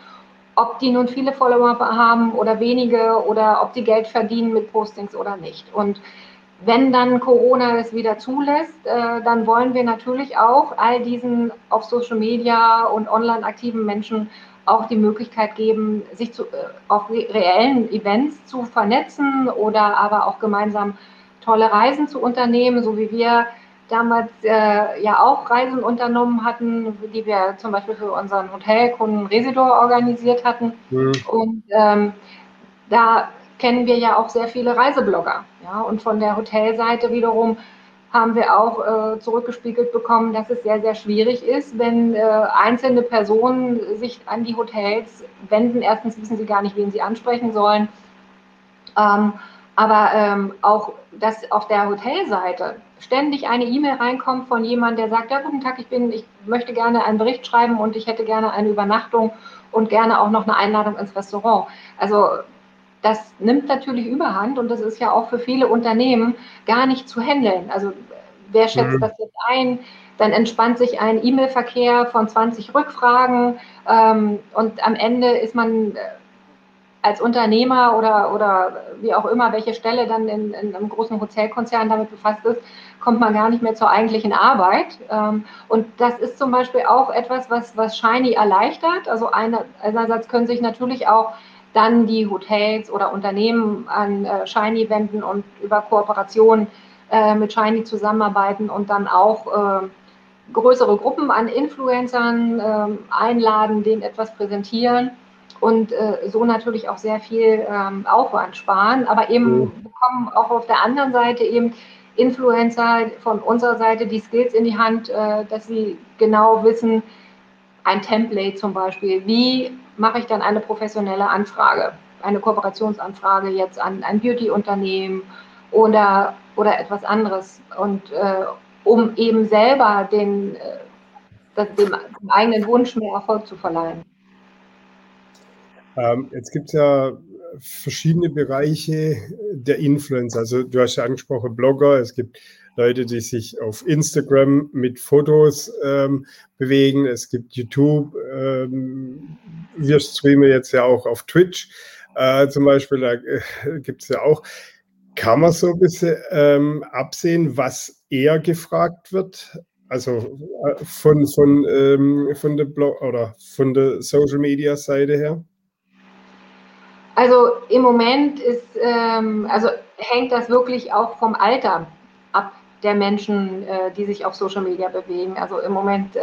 ob die nun viele Follower haben oder wenige oder ob die Geld verdienen mit Postings oder nicht. Und wenn dann Corona es wieder zulässt, äh, dann wollen wir natürlich auch all diesen auf Social Media und online aktiven Menschen auch die Möglichkeit geben, sich zu, äh, auf reellen Events zu vernetzen oder aber auch gemeinsam tolle Reisen zu unternehmen, so wie wir damals äh, ja auch Reisen unternommen hatten, die wir zum Beispiel für unseren Hotelkunden Residor organisiert hatten. Mhm. Und ähm, da kennen wir ja auch sehr viele Reiseblogger. Ja? Und von der Hotelseite wiederum haben wir auch äh, zurückgespiegelt bekommen, dass es sehr, sehr schwierig ist, wenn äh, einzelne Personen sich an die Hotels wenden. Erstens wissen sie gar nicht, wen sie ansprechen sollen. Ähm, aber ähm, auch, dass auf der Hotelseite ständig eine E-Mail reinkommt von jemandem, der sagt, ja, guten Tag, ich bin, ich möchte gerne einen Bericht schreiben und ich hätte gerne eine Übernachtung und gerne auch noch eine Einladung ins Restaurant. Also das nimmt natürlich überhand und das ist ja auch für viele Unternehmen gar nicht zu handeln. Also wer schätzt mhm. das jetzt ein? Dann entspannt sich ein E-Mail-Verkehr von 20 Rückfragen ähm, und am Ende ist man äh, als Unternehmer oder, oder wie auch immer, welche Stelle dann in, in einem großen Hotelkonzern damit befasst ist, kommt man gar nicht mehr zur eigentlichen Arbeit. Ähm, und das ist zum Beispiel auch etwas, was, was Shiny erleichtert. Also einerseits können sich natürlich auch dann die Hotels oder Unternehmen an äh, Shiny wenden und über Kooperation äh, mit Shiny zusammenarbeiten und dann auch äh, größere Gruppen an Influencern ähm, einladen, denen etwas präsentieren und äh, so natürlich auch sehr viel ähm, Aufwand sparen, aber eben mhm. bekommen auch auf der anderen Seite eben Influencer von unserer Seite die Skills in die Hand, äh, dass sie genau wissen, ein Template zum Beispiel, wie mache ich dann eine professionelle Anfrage, eine Kooperationsanfrage jetzt an ein Beauty-Unternehmen oder, oder etwas anderes und äh, um eben selber den, äh, dem, dem eigenen Wunsch mehr Erfolg zu verleihen. Ähm, jetzt gibt es ja verschiedene Bereiche der Influencer. Also du hast ja angesprochen Blogger, es gibt Leute, die sich auf Instagram mit Fotos ähm, bewegen, es gibt YouTube, ähm, wir streamen jetzt ja auch auf Twitch äh, zum Beispiel, da äh, gibt es ja auch. Kann man so ein bisschen ähm, absehen, was eher gefragt wird? Also äh, von, von, ähm, von der Blog oder von der Social Media Seite her? Also im Moment ist, ähm, also hängt das wirklich auch vom Alter ab der Menschen, äh, die sich auf Social Media bewegen. Also im Moment äh,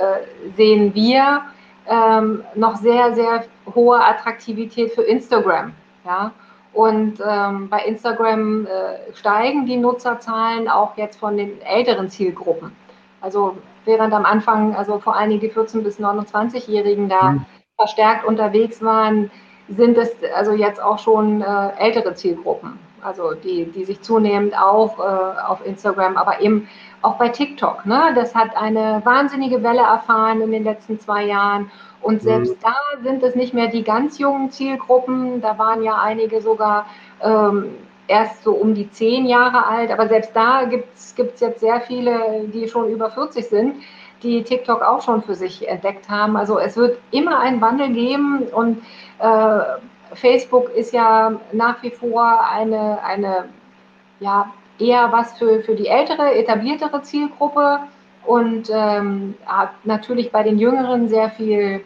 sehen wir ähm, noch sehr, sehr hohe Attraktivität für Instagram. Ja? Und ähm, bei Instagram äh, steigen die Nutzerzahlen auch jetzt von den älteren Zielgruppen. Also während am Anfang, also vor allen Dingen die 14- bis 29-Jährigen da mhm. verstärkt unterwegs waren, sind es also jetzt auch schon äh, ältere Zielgruppen, also die, die sich zunehmend auch äh, auf Instagram, aber eben auch bei TikTok. Ne? Das hat eine wahnsinnige Welle erfahren in den letzten zwei Jahren. Und selbst mhm. da sind es nicht mehr die ganz jungen Zielgruppen. Da waren ja einige sogar ähm, erst so um die zehn Jahre alt. Aber selbst da gibt es jetzt sehr viele, die schon über 40 sind, die TikTok auch schon für sich entdeckt haben. Also es wird immer einen Wandel geben und äh, Facebook ist ja nach wie vor eine, eine ja, eher was für, für die ältere, etabliertere Zielgruppe und ähm, hat natürlich bei den Jüngeren sehr viel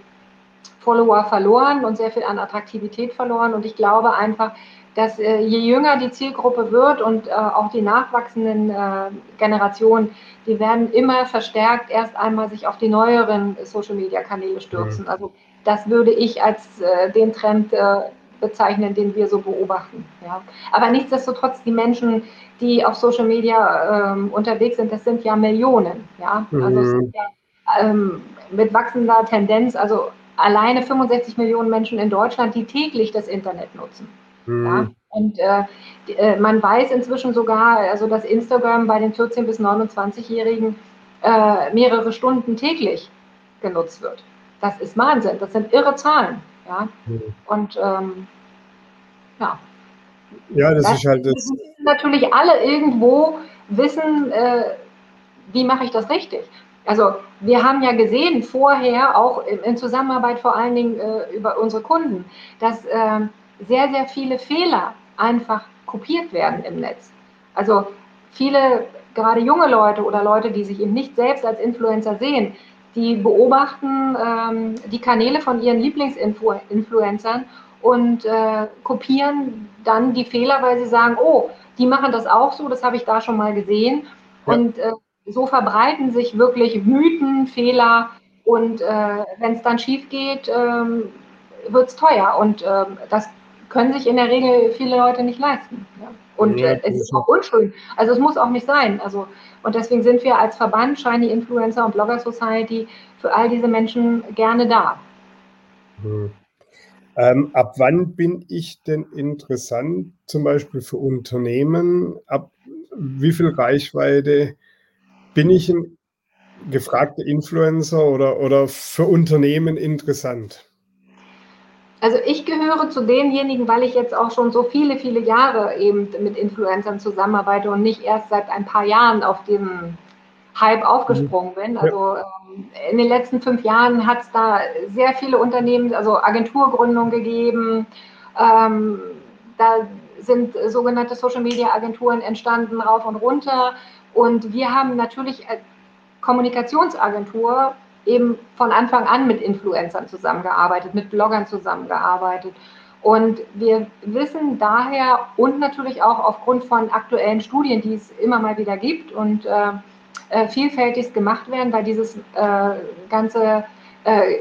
Follower verloren und sehr viel an Attraktivität verloren. Und ich glaube einfach, dass äh, je jünger die Zielgruppe wird und äh, auch die nachwachsenden äh, Generationen, die werden immer verstärkt erst einmal sich auf die neueren Social-Media-Kanäle stürzen. Mhm. Also das würde ich als äh, den Trend äh, bezeichnen, den wir so beobachten. Ja. Aber nichtsdestotrotz, die Menschen, die auf Social Media ähm, unterwegs sind, das sind ja Millionen. Ja. Also es sind ja ähm, mit wachsender Tendenz, also alleine 65 Millionen Menschen in Deutschland, die täglich das Internet nutzen. Mhm. Ja? Und äh, äh, man weiß inzwischen sogar, also dass Instagram bei den 14- bis 29-Jährigen äh, mehrere Stunden täglich genutzt wird. Das ist Wahnsinn, das sind irre Zahlen. Ja? Und ähm, ja. Ja, das, das ist halt das. Natürlich alle irgendwo wissen, äh, wie mache ich das richtig. Also wir haben ja gesehen vorher, auch in Zusammenarbeit vor allen Dingen äh, über unsere Kunden, dass äh, sehr, sehr viele Fehler einfach kopiert werden im Netz. Also viele, gerade junge Leute oder Leute, die sich eben nicht selbst als Influencer sehen, die beobachten ähm, die Kanäle von ihren Lieblingsinfluencern und äh, kopieren dann die Fehler, weil sie sagen, oh, die machen das auch so, das habe ich da schon mal gesehen. Ja. Und äh, so verbreiten sich wirklich Mythen, Fehler und äh, wenn es dann schief geht, ähm, wird es teuer. Und ähm, das können sich in der Regel viele Leute nicht leisten. Ja. Und ja, äh, es ist auch unschön. Also es muss auch nicht sein. Also, und deswegen sind wir als Verband Shiny Influencer und Blogger Society für all diese Menschen gerne da. Hm. Ähm, ab wann bin ich denn interessant, zum Beispiel für Unternehmen? Ab wie viel Reichweite bin ich ein gefragter Influencer oder, oder für Unternehmen interessant? Also ich gehöre zu denjenigen, weil ich jetzt auch schon so viele, viele Jahre eben mit Influencern zusammenarbeite und nicht erst seit ein paar Jahren auf dem Hype aufgesprungen bin. Also ähm, in den letzten fünf Jahren hat es da sehr viele Unternehmen, also Agenturgründungen gegeben Ähm, da sind sogenannte Social Media Agenturen entstanden, rauf und runter. Und wir haben natürlich als Kommunikationsagentur eben von Anfang an mit Influencern zusammengearbeitet, mit Bloggern zusammengearbeitet. Und wir wissen daher und natürlich auch aufgrund von aktuellen Studien, die es immer mal wieder gibt und äh, äh vielfältig gemacht werden, weil dieses äh, ganze äh,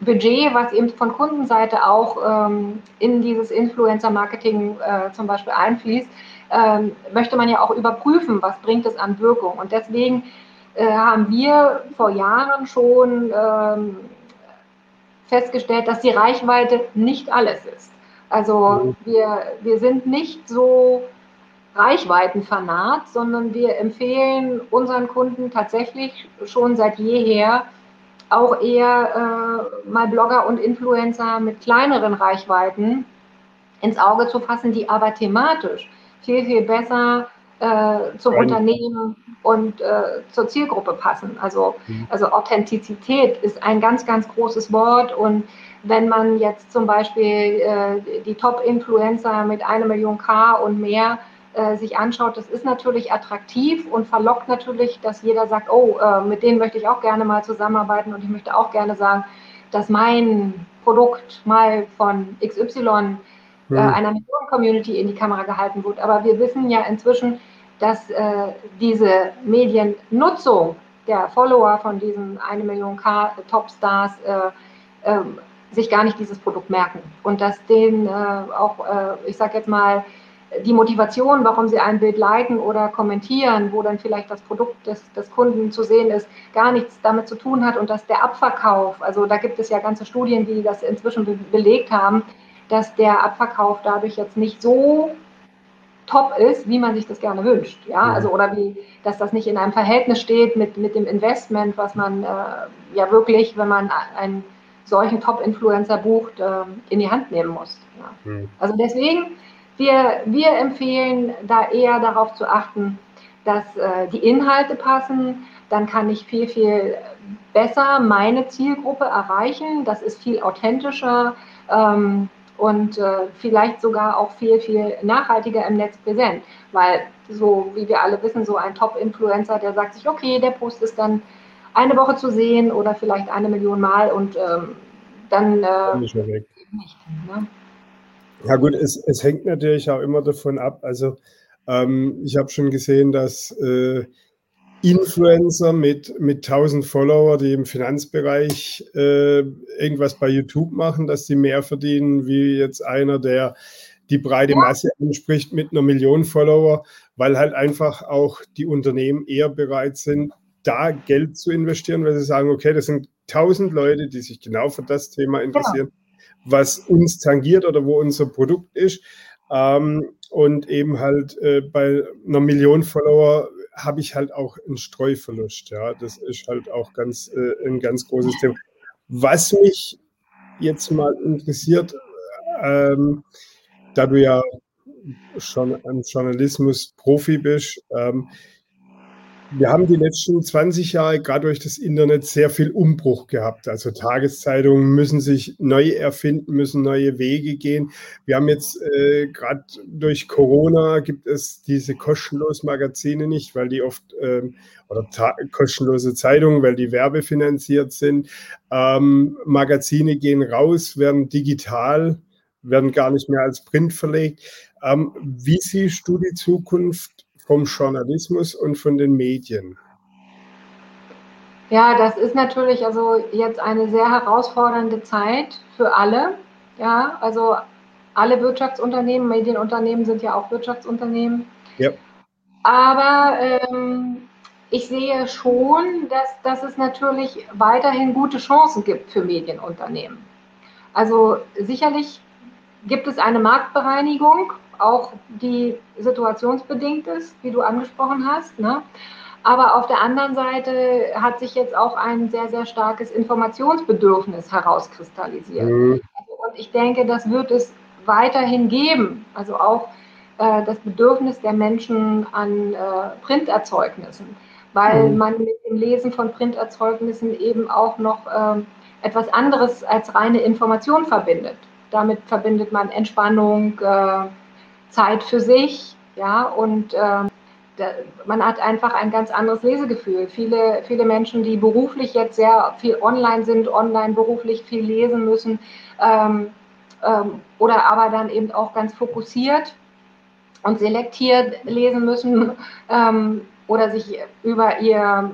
Budget, was eben von Kundenseite auch ähm, in dieses Influencer-Marketing äh, zum Beispiel einfließt, ähm, möchte man ja auch überprüfen, was bringt es an Wirkung. Und deswegen haben wir vor Jahren schon ähm, festgestellt, dass die Reichweite nicht alles ist. Also wir, wir sind nicht so Reichweitenfanat, sondern wir empfehlen unseren Kunden tatsächlich schon seit jeher auch eher äh, mal Blogger und Influencer mit kleineren Reichweiten ins Auge zu fassen, die aber thematisch viel, viel besser äh, zum Nein. Unternehmen und äh, zur Zielgruppe passen. Also, mhm. also Authentizität ist ein ganz, ganz großes Wort und wenn man jetzt zum Beispiel äh, die Top-Influencer mit einer Million K und mehr äh, sich anschaut, das ist natürlich attraktiv und verlockt natürlich, dass jeder sagt, oh, äh, mit denen möchte ich auch gerne mal zusammenarbeiten und ich möchte auch gerne sagen, dass mein Produkt mal von XY äh, mhm. einer Millionen-Community in die Kamera gehalten wird. Aber wir wissen ja inzwischen, dass äh, diese Mediennutzung der Follower von diesen eine Million K Topstars äh, äh, sich gar nicht dieses Produkt merken. Und dass denen äh, auch, äh, ich sage jetzt mal, die Motivation, warum sie ein Bild liken oder kommentieren, wo dann vielleicht das Produkt des, des Kunden zu sehen ist, gar nichts damit zu tun hat. Und dass der Abverkauf, also da gibt es ja ganze Studien, die das inzwischen be belegt haben, dass der Abverkauf dadurch jetzt nicht so top ist, wie man sich das gerne wünscht. Ja, mhm. also oder wie, dass das nicht in einem Verhältnis steht mit, mit dem Investment, was man äh, ja wirklich, wenn man einen solchen Top-Influencer bucht, äh, in die Hand nehmen muss. Ja. Mhm. Also deswegen, wir, wir empfehlen da eher darauf zu achten, dass äh, die Inhalte passen, dann kann ich viel, viel besser meine Zielgruppe erreichen. Das ist viel authentischer. Ähm, und äh, vielleicht sogar auch viel, viel nachhaltiger im Netz präsent. Weil, so wie wir alle wissen, so ein Top-Influencer, der sagt sich, okay, der Post ist dann eine Woche zu sehen oder vielleicht eine Million Mal und ähm, dann äh, nicht mehr weg. Nicht, ne? Ja gut, es, es hängt natürlich auch immer davon ab. Also ähm, ich habe schon gesehen, dass äh, Influencer mit, mit 1000 Follower, die im Finanzbereich äh, irgendwas bei YouTube machen, dass sie mehr verdienen wie jetzt einer, der die breite Masse anspricht mit einer Million Follower, weil halt einfach auch die Unternehmen eher bereit sind, da Geld zu investieren, weil sie sagen, okay, das sind 1000 Leute, die sich genau für das Thema interessieren, ja. was uns tangiert oder wo unser Produkt ist. Ähm, und eben halt äh, bei einer Million Follower habe ich halt auch einen Streuverlust. Ja, das ist halt auch ganz, äh, ein ganz großes Thema. Was mich jetzt mal interessiert, ähm, da du ja schon ein Journalismus-Profi bist, ähm, wir haben die letzten 20 Jahre gerade durch das Internet sehr viel Umbruch gehabt. Also Tageszeitungen müssen sich neu erfinden, müssen neue Wege gehen. Wir haben jetzt äh, gerade durch Corona gibt es diese kostenlosen Magazine nicht, weil die oft ähm, oder kostenlose Zeitungen, weil die werbefinanziert sind. Ähm, Magazine gehen raus, werden digital, werden gar nicht mehr als Print verlegt. Ähm, wie siehst du die Zukunft vom Journalismus und von den Medien? Ja, das ist natürlich also jetzt eine sehr herausfordernde Zeit für alle. Ja, also alle Wirtschaftsunternehmen, Medienunternehmen sind ja auch Wirtschaftsunternehmen. Ja. Aber ähm, ich sehe schon, dass, dass es natürlich weiterhin gute Chancen gibt für Medienunternehmen. Also sicherlich gibt es eine Marktbereinigung auch die situationsbedingt ist, wie du angesprochen hast. Ne? Aber auf der anderen Seite hat sich jetzt auch ein sehr, sehr starkes Informationsbedürfnis herauskristallisiert. Mhm. Also, und ich denke, das wird es weiterhin geben. Also auch äh, das Bedürfnis der Menschen an äh, Printerzeugnissen, weil mhm. man mit dem Lesen von Printerzeugnissen eben auch noch äh, etwas anderes als reine Information verbindet. damit verbindet man Entspannung, äh, Zeit für sich, ja, und äh, man hat einfach ein ganz anderes Lesegefühl. Viele, viele Menschen, die beruflich jetzt sehr viel online sind, online beruflich viel lesen müssen ähm, ähm, oder aber dann eben auch ganz fokussiert und selektiert lesen müssen ähm, oder sich über ihr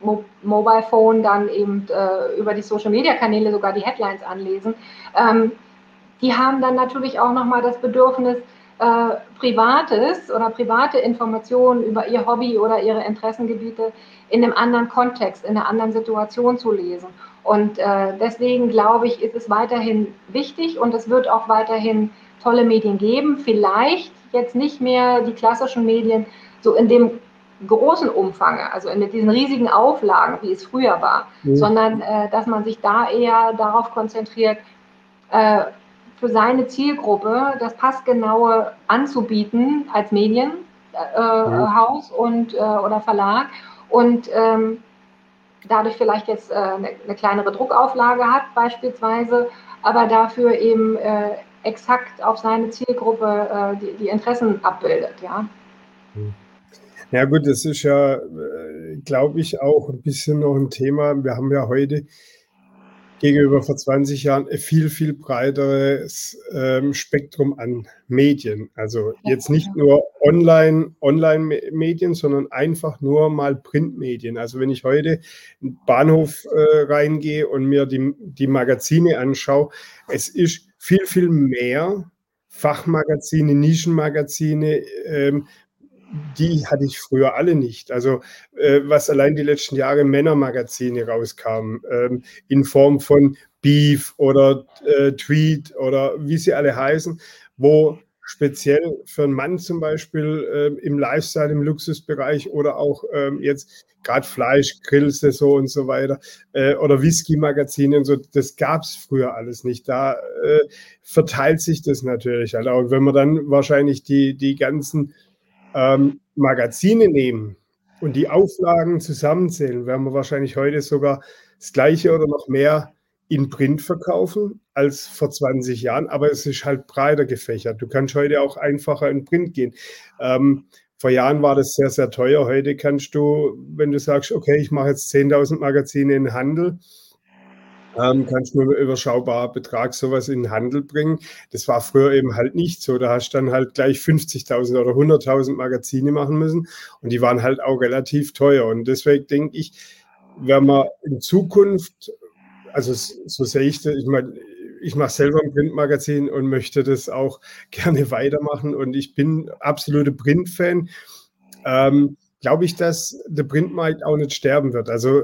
Mo Mobile Phone dann eben äh, über die Social Media Kanäle sogar die Headlines anlesen. Ähm, die haben dann natürlich auch nochmal das Bedürfnis, äh, Privates oder private Informationen über ihr Hobby oder ihre Interessengebiete in einem anderen Kontext, in einer anderen Situation zu lesen. Und äh, deswegen glaube ich, ist es weiterhin wichtig und es wird auch weiterhin tolle Medien geben. Vielleicht jetzt nicht mehr die klassischen Medien so in dem großen Umfang, also in diesen riesigen Auflagen, wie es früher war, mhm. sondern äh, dass man sich da eher darauf konzentriert, äh, für seine Zielgruppe das passgenaue anzubieten als Medienhaus äh, mhm. und äh, oder Verlag und ähm, dadurch vielleicht jetzt äh, eine, eine, kleinere Druckauflage hat beispielsweise, aber dafür eben äh, exakt auf seine Zielgruppe äh, die, die, Interessen abbildet, ja. Mhm. Ja gut, das ist ja, glaube ich, auch ein bisschen noch ein Thema. Wir haben ja heute gegenüber vor 20 Jahren ein viel, viel breiteres ähm, Spektrum an Medien. Also jetzt nicht nur online, Online-Medien, sondern einfach nur mal Printmedien. Also wenn ich heute in den Bahnhof äh, reingehe und mir die, die Magazine anschaue, es ist viel, viel mehr Fachmagazine, Nischenmagazine, ähm, die hatte ich früher alle nicht. Also äh, was allein die letzten Jahre Männermagazine rauskamen, ähm, in Form von Beef oder äh, Tweet oder wie sie alle heißen, wo speziell für einen Mann zum Beispiel äh, im Lifestyle, im Luxusbereich oder auch ähm, jetzt gerade Fleisch, Grillsaison und so weiter äh, oder Whisky-Magazine und so, das gab es früher alles nicht. Da äh, verteilt sich das natürlich halt. Und wenn man dann wahrscheinlich die, die ganzen ähm, Magazine nehmen und die Auflagen zusammenzählen, werden wir wahrscheinlich heute sogar das gleiche oder noch mehr in Print verkaufen als vor 20 Jahren, aber es ist halt breiter gefächert. Du kannst heute auch einfacher in Print gehen. Ähm, vor Jahren war das sehr, sehr teuer. Heute kannst du, wenn du sagst, okay, ich mache jetzt 10.000 Magazine in Handel, ähm, kannst du mit einem überschaubaren Betrag sowas in den Handel bringen. Das war früher eben halt nicht so. Da hast du dann halt gleich 50.000 oder 100.000 Magazine machen müssen und die waren halt auch relativ teuer. Und deswegen denke ich, wenn man in Zukunft, also so sehe ich das, ich meine, ich mache selber ein Printmagazin und möchte das auch gerne weitermachen und ich bin absolute Printfan. Ähm, Glaube ich, dass der Printmarkt auch nicht sterben wird. Also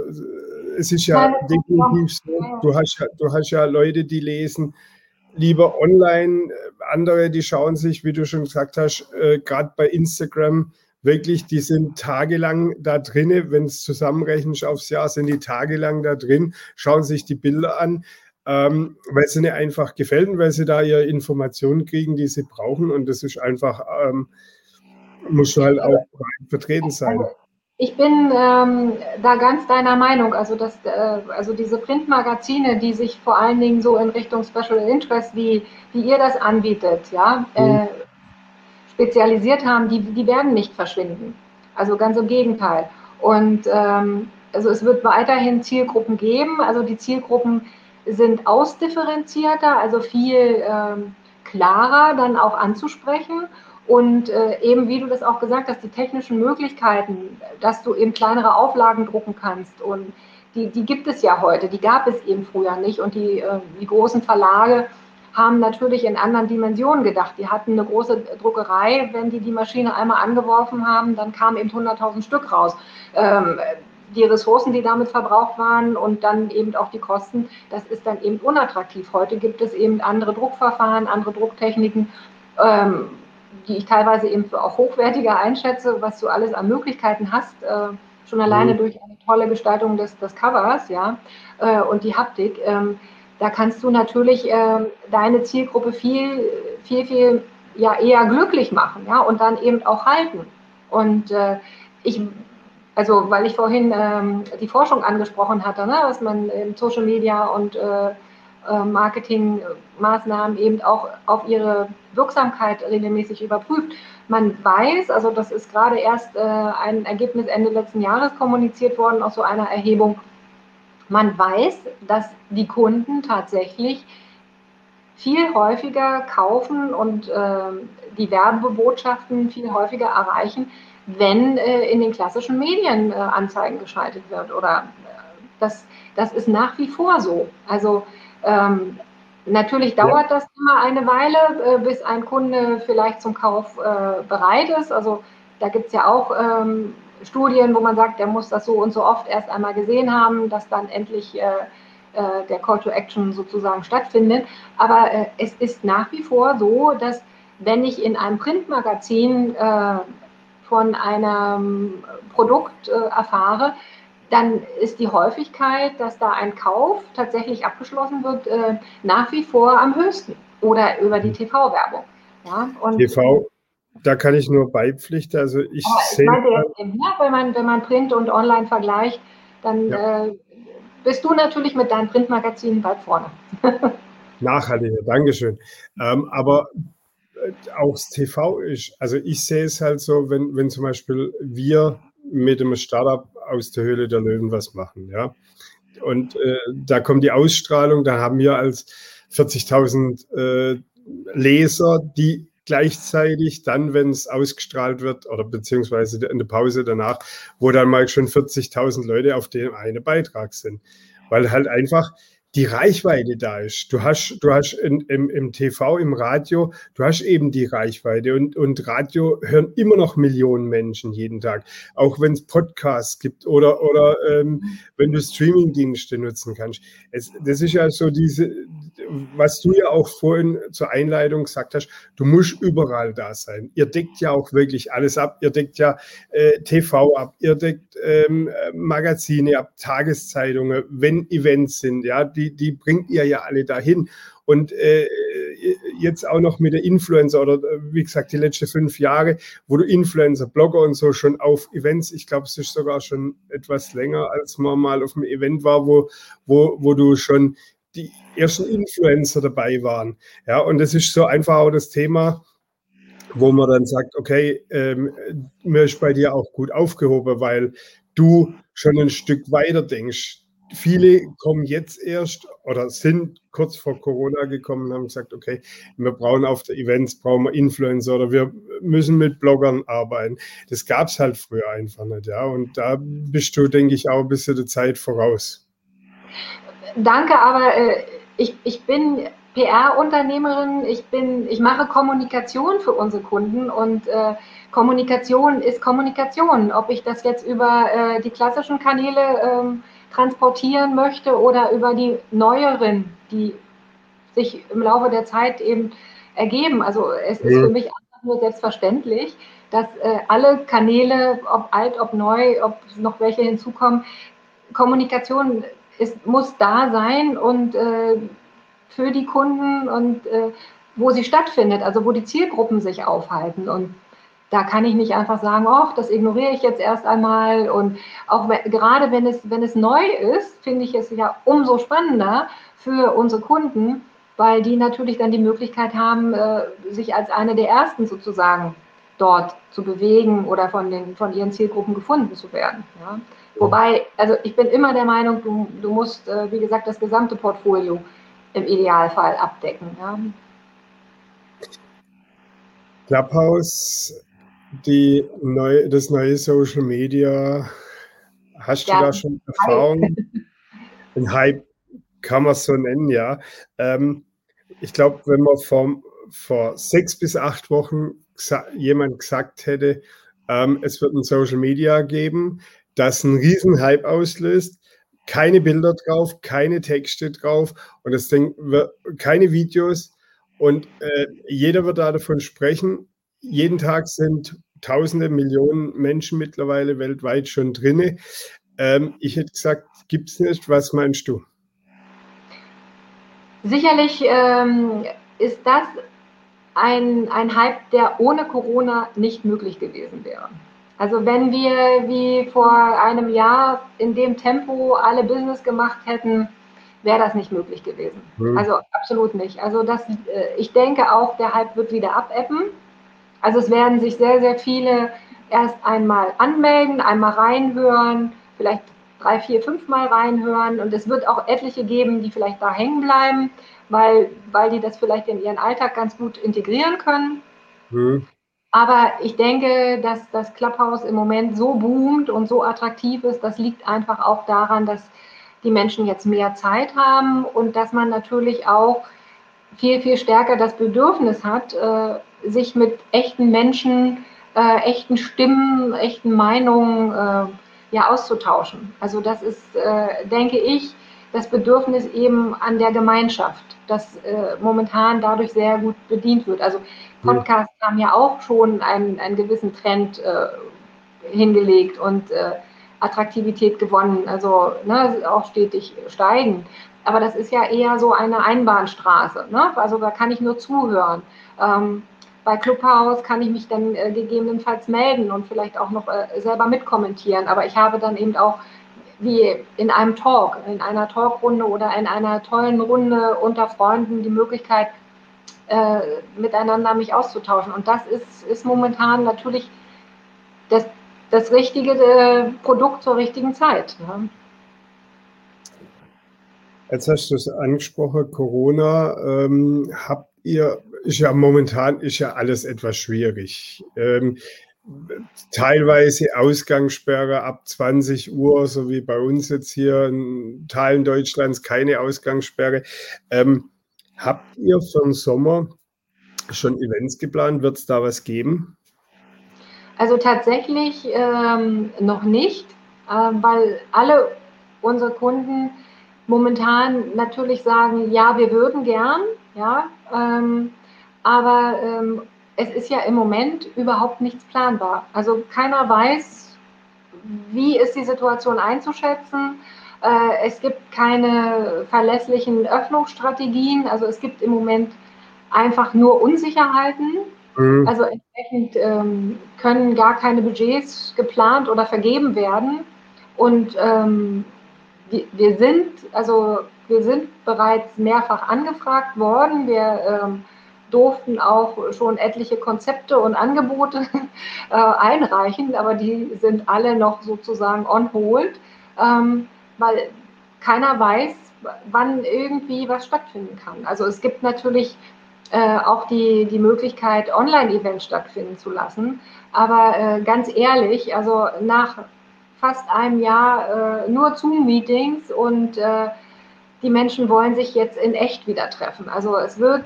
es ist ja definitiv so, du hast, du hast ja Leute, die lesen. Lieber online, andere, die schauen sich, wie du schon gesagt hast, äh, gerade bei Instagram, wirklich, die sind tagelang da drin, wenn es zusammenrechnest aufs Jahr, sind die tagelang da drin, schauen sich die Bilder an, ähm, weil es ihnen einfach gefällt und weil sie da ihre Informationen kriegen, die sie brauchen. Und das ist einfach, ähm, muss halt auch vertreten sein. Ich bin ähm, da ganz deiner Meinung. Also, dass, äh, also diese Printmagazine, die sich vor allen Dingen so in Richtung Special Interest, wie, wie ihr das anbietet, ja, äh, mhm. äh, spezialisiert haben, die, die werden nicht verschwinden. Also ganz im Gegenteil. Und ähm, also es wird weiterhin Zielgruppen geben. Also die Zielgruppen sind ausdifferenzierter, also viel ähm, klarer dann auch anzusprechen. Und äh, eben, wie du das auch gesagt hast, die technischen Möglichkeiten, dass du eben kleinere Auflagen drucken kannst und die, die gibt es ja heute, die gab es eben früher nicht. Und die, äh, die großen Verlage haben natürlich in anderen Dimensionen gedacht. Die hatten eine große Druckerei, wenn die die Maschine einmal angeworfen haben, dann kamen eben 100.000 Stück raus. Ähm, die Ressourcen, die damit verbraucht waren und dann eben auch die Kosten, das ist dann eben unattraktiv. Heute gibt es eben andere Druckverfahren, andere Drucktechniken. Ähm, die ich teilweise eben für auch hochwertiger einschätze, was du alles an Möglichkeiten hast, äh, schon alleine mhm. durch eine tolle Gestaltung des, des Covers, ja, äh, und die Haptik. Ähm, da kannst du natürlich äh, deine Zielgruppe viel, viel, viel ja, eher glücklich machen, ja, und dann eben auch halten. Und äh, ich, also, weil ich vorhin ähm, die Forschung angesprochen hatte, ne, was man in Social Media und äh, Marketingmaßnahmen eben auch auf ihre Wirksamkeit regelmäßig überprüft. Man weiß, also das ist gerade erst äh, ein Ergebnis Ende letzten Jahres kommuniziert worden aus so einer Erhebung, man weiß, dass die Kunden tatsächlich viel häufiger kaufen und äh, die Werbebotschaften viel häufiger erreichen, wenn äh, in den klassischen Medien äh, Anzeigen geschaltet wird. Oder äh, das, das ist nach wie vor so. Also ähm, natürlich dauert ja. das immer eine Weile, äh, bis ein Kunde vielleicht zum Kauf äh, bereit ist. Also da gibt es ja auch ähm, Studien, wo man sagt, der muss das so und so oft erst einmal gesehen haben, dass dann endlich äh, äh, der Call to Action sozusagen stattfindet. Aber äh, es ist nach wie vor so, dass wenn ich in einem Printmagazin äh, von einem Produkt erfahre, dann ist die Häufigkeit, dass da ein Kauf tatsächlich abgeschlossen wird, äh, nach wie vor am höchsten oder über die mhm. TV-Werbung. Ja, TV, da kann ich nur beipflichten. Also ich, sehe. Wenn man, wenn man Print und Online vergleicht, dann ja. äh, bist du natürlich mit deinen Printmagazinen weit vorne. Nachhaltiger, Dankeschön. Ähm, aber äh, auch das TV ist, also ich sehe es halt so, wenn, wenn zum Beispiel wir mit einem Startup aus der Höhle der Löwen was machen, ja. Und äh, da kommt die Ausstrahlung, da haben wir als 40.000 äh, Leser, die gleichzeitig dann, wenn es ausgestrahlt wird oder beziehungsweise in der Pause danach, wo dann mal schon 40.000 Leute auf dem einen Beitrag sind. Weil halt einfach die Reichweite da ist. Du hast, du hast in, im, im TV, im Radio, du hast eben die Reichweite und, und Radio hören immer noch Millionen Menschen jeden Tag, auch wenn es Podcasts gibt oder, oder ähm, wenn du Streamingdienste nutzen kannst. Es, das ist ja so diese, was du ja auch vorhin zur Einleitung gesagt hast, du musst überall da sein. Ihr deckt ja auch wirklich alles ab. Ihr deckt ja äh, TV ab, ihr deckt ähm, Magazine ab, Tageszeitungen, wenn Events sind, ja, die, die bringt ihr ja alle dahin. Und äh, jetzt auch noch mit der Influencer oder wie gesagt die letzten fünf Jahre, wo du Influencer, Blogger und so schon auf Events, ich glaube, es ist sogar schon etwas länger, als man mal auf einem Event war, wo, wo, wo du schon die ersten Influencer dabei waren. Ja, und das ist so einfach auch das Thema, wo man dann sagt, okay, ähm, mir ist bei dir auch gut aufgehoben, weil du schon ein Stück weiter denkst. Viele kommen jetzt erst oder sind kurz vor Corona gekommen und haben gesagt, okay, wir brauchen auf der Events, brauchen wir Influencer oder wir müssen mit Bloggern arbeiten. Das gab es halt früher einfach nicht, ja. Und da bist du, denke ich, auch ein bisschen der Zeit voraus. Danke, aber äh, ich, ich bin PR-Unternehmerin, ich, ich mache Kommunikation für unsere Kunden und äh, Kommunikation ist Kommunikation. Ob ich das jetzt über äh, die klassischen Kanäle ähm, transportieren möchte oder über die neueren, die sich im Laufe der Zeit eben ergeben. Also es ist für mich einfach nur selbstverständlich, dass äh, alle Kanäle, ob alt, ob neu, ob noch welche hinzukommen, Kommunikation es muss da sein und äh, für die Kunden und äh, wo sie stattfindet, also wo die Zielgruppen sich aufhalten. Und da kann ich nicht einfach sagen, ach, das ignoriere ich jetzt erst einmal. Und auch gerade wenn es, wenn es neu ist, finde ich es ja umso spannender für unsere Kunden, weil die natürlich dann die Möglichkeit haben, äh, sich als eine der ersten sozusagen dort zu bewegen oder von, den, von ihren Zielgruppen gefunden zu werden. Ja. Wobei, also ich bin immer der Meinung, du, du musst, äh, wie gesagt, das gesamte Portfolio im Idealfall abdecken. Ja. Clubhouse, die neu, das neue Social Media, hast ja, du da schon Erfahrung? Ein Hype kann man es so nennen, ja. Ähm, ich glaube, wenn man vor, vor sechs bis acht Wochen gesa jemand gesagt hätte, ähm, es wird ein Social Media geben, das einen riesen Hype auslöst. Keine Bilder drauf, keine Texte drauf und das Ding wird keine Videos und äh, jeder wird da davon sprechen. Jeden Tag sind Tausende, Millionen Menschen mittlerweile weltweit schon drinne. Ähm, ich hätte gesagt, gibt es nicht. Was meinst du? Sicherlich ähm, ist das ein, ein Hype, der ohne Corona nicht möglich gewesen wäre. Also wenn wir wie vor einem Jahr in dem Tempo alle Business gemacht hätten, wäre das nicht möglich gewesen. Mhm. Also absolut nicht. Also das, äh, ich denke auch, der Hype wird wieder abebben. Also es werden sich sehr, sehr viele erst einmal anmelden, einmal reinhören, vielleicht drei, vier, fünf Mal reinhören und es wird auch etliche geben, die vielleicht da hängen bleiben, weil, weil die das vielleicht in ihren Alltag ganz gut integrieren können. Mhm. Aber ich denke, dass das Clubhouse im Moment so boomt und so attraktiv ist, das liegt einfach auch daran, dass die Menschen jetzt mehr Zeit haben und dass man natürlich auch viel, viel stärker das Bedürfnis hat, äh, sich mit echten Menschen, äh, echten Stimmen, echten Meinungen äh, ja auszutauschen. Also das ist, denke ich, das Bedürfnis eben an der Gemeinschaft, das momentan dadurch sehr gut bedient wird. Also Podcasts haben ja auch schon einen, einen gewissen Trend äh, hingelegt und äh, Attraktivität gewonnen, also ne, auch stetig steigen. Aber das ist ja eher so eine Einbahnstraße. Ne? Also da kann ich nur zuhören. Ähm, bei Clubhouse kann ich mich dann äh, gegebenenfalls melden und vielleicht auch noch äh, selber mitkommentieren. Aber ich habe dann eben auch wie in einem Talk, in einer Talkrunde oder in einer tollen Runde unter Freunden die Möglichkeit, äh, miteinander mich auszutauschen. Und das ist, ist momentan natürlich das, das richtige äh, Produkt zur richtigen Zeit. Ne? Jetzt hast du es angesprochen, Corona. Ähm, habt ihr, ist ja momentan ist ja alles etwas schwierig. Ähm, teilweise Ausgangssperre ab 20 Uhr, so wie bei uns jetzt hier in Teilen Deutschlands keine Ausgangssperre. Ähm, Habt ihr für den Sommer schon Events geplant? Wird es da was geben? Also tatsächlich ähm, noch nicht, äh, weil alle unsere Kunden momentan natürlich sagen, ja, wir würden gern, ja, ähm, aber ähm, es ist ja im Moment überhaupt nichts planbar. Also keiner weiß, wie ist die Situation einzuschätzen. Äh, es gibt keine verlässlichen Öffnungsstrategien. Also es gibt im Moment einfach nur Unsicherheiten. Mhm. Also entsprechend ähm, können gar keine Budgets geplant oder vergeben werden. Und ähm, wir, wir, sind, also wir sind bereits mehrfach angefragt worden. Wir ähm, durften auch schon etliche Konzepte und Angebote äh, einreichen, aber die sind alle noch sozusagen on hold. Ähm, weil keiner weiß, wann irgendwie was stattfinden kann. Also es gibt natürlich äh, auch die, die Möglichkeit, Online-Events stattfinden zu lassen. Aber äh, ganz ehrlich, also nach fast einem Jahr äh, nur Zoom-Meetings und äh, die Menschen wollen sich jetzt in echt wieder treffen. Also es wird,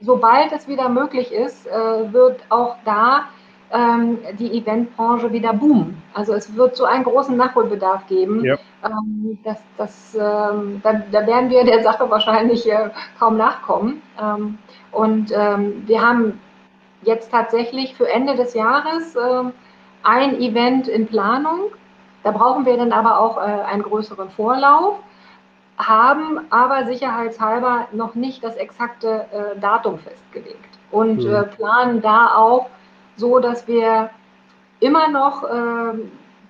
sobald es wieder möglich ist, äh, wird auch da ähm, die Eventbranche wieder boomen. Also es wird so einen großen Nachholbedarf geben. Ja. Ähm, das, das, ähm, da, da, werden wir der Sache wahrscheinlich äh, kaum nachkommen. Ähm, und wir haben jetzt tatsächlich für Ende des Jahres ein Event in Planung. Da brauchen wir dann aber auch äh, einen größeren Vorlauf haben aber sicherheitshalber noch nicht das exakte äh, Datum festgelegt und mhm. äh, planen da auch so, dass wir immer noch äh,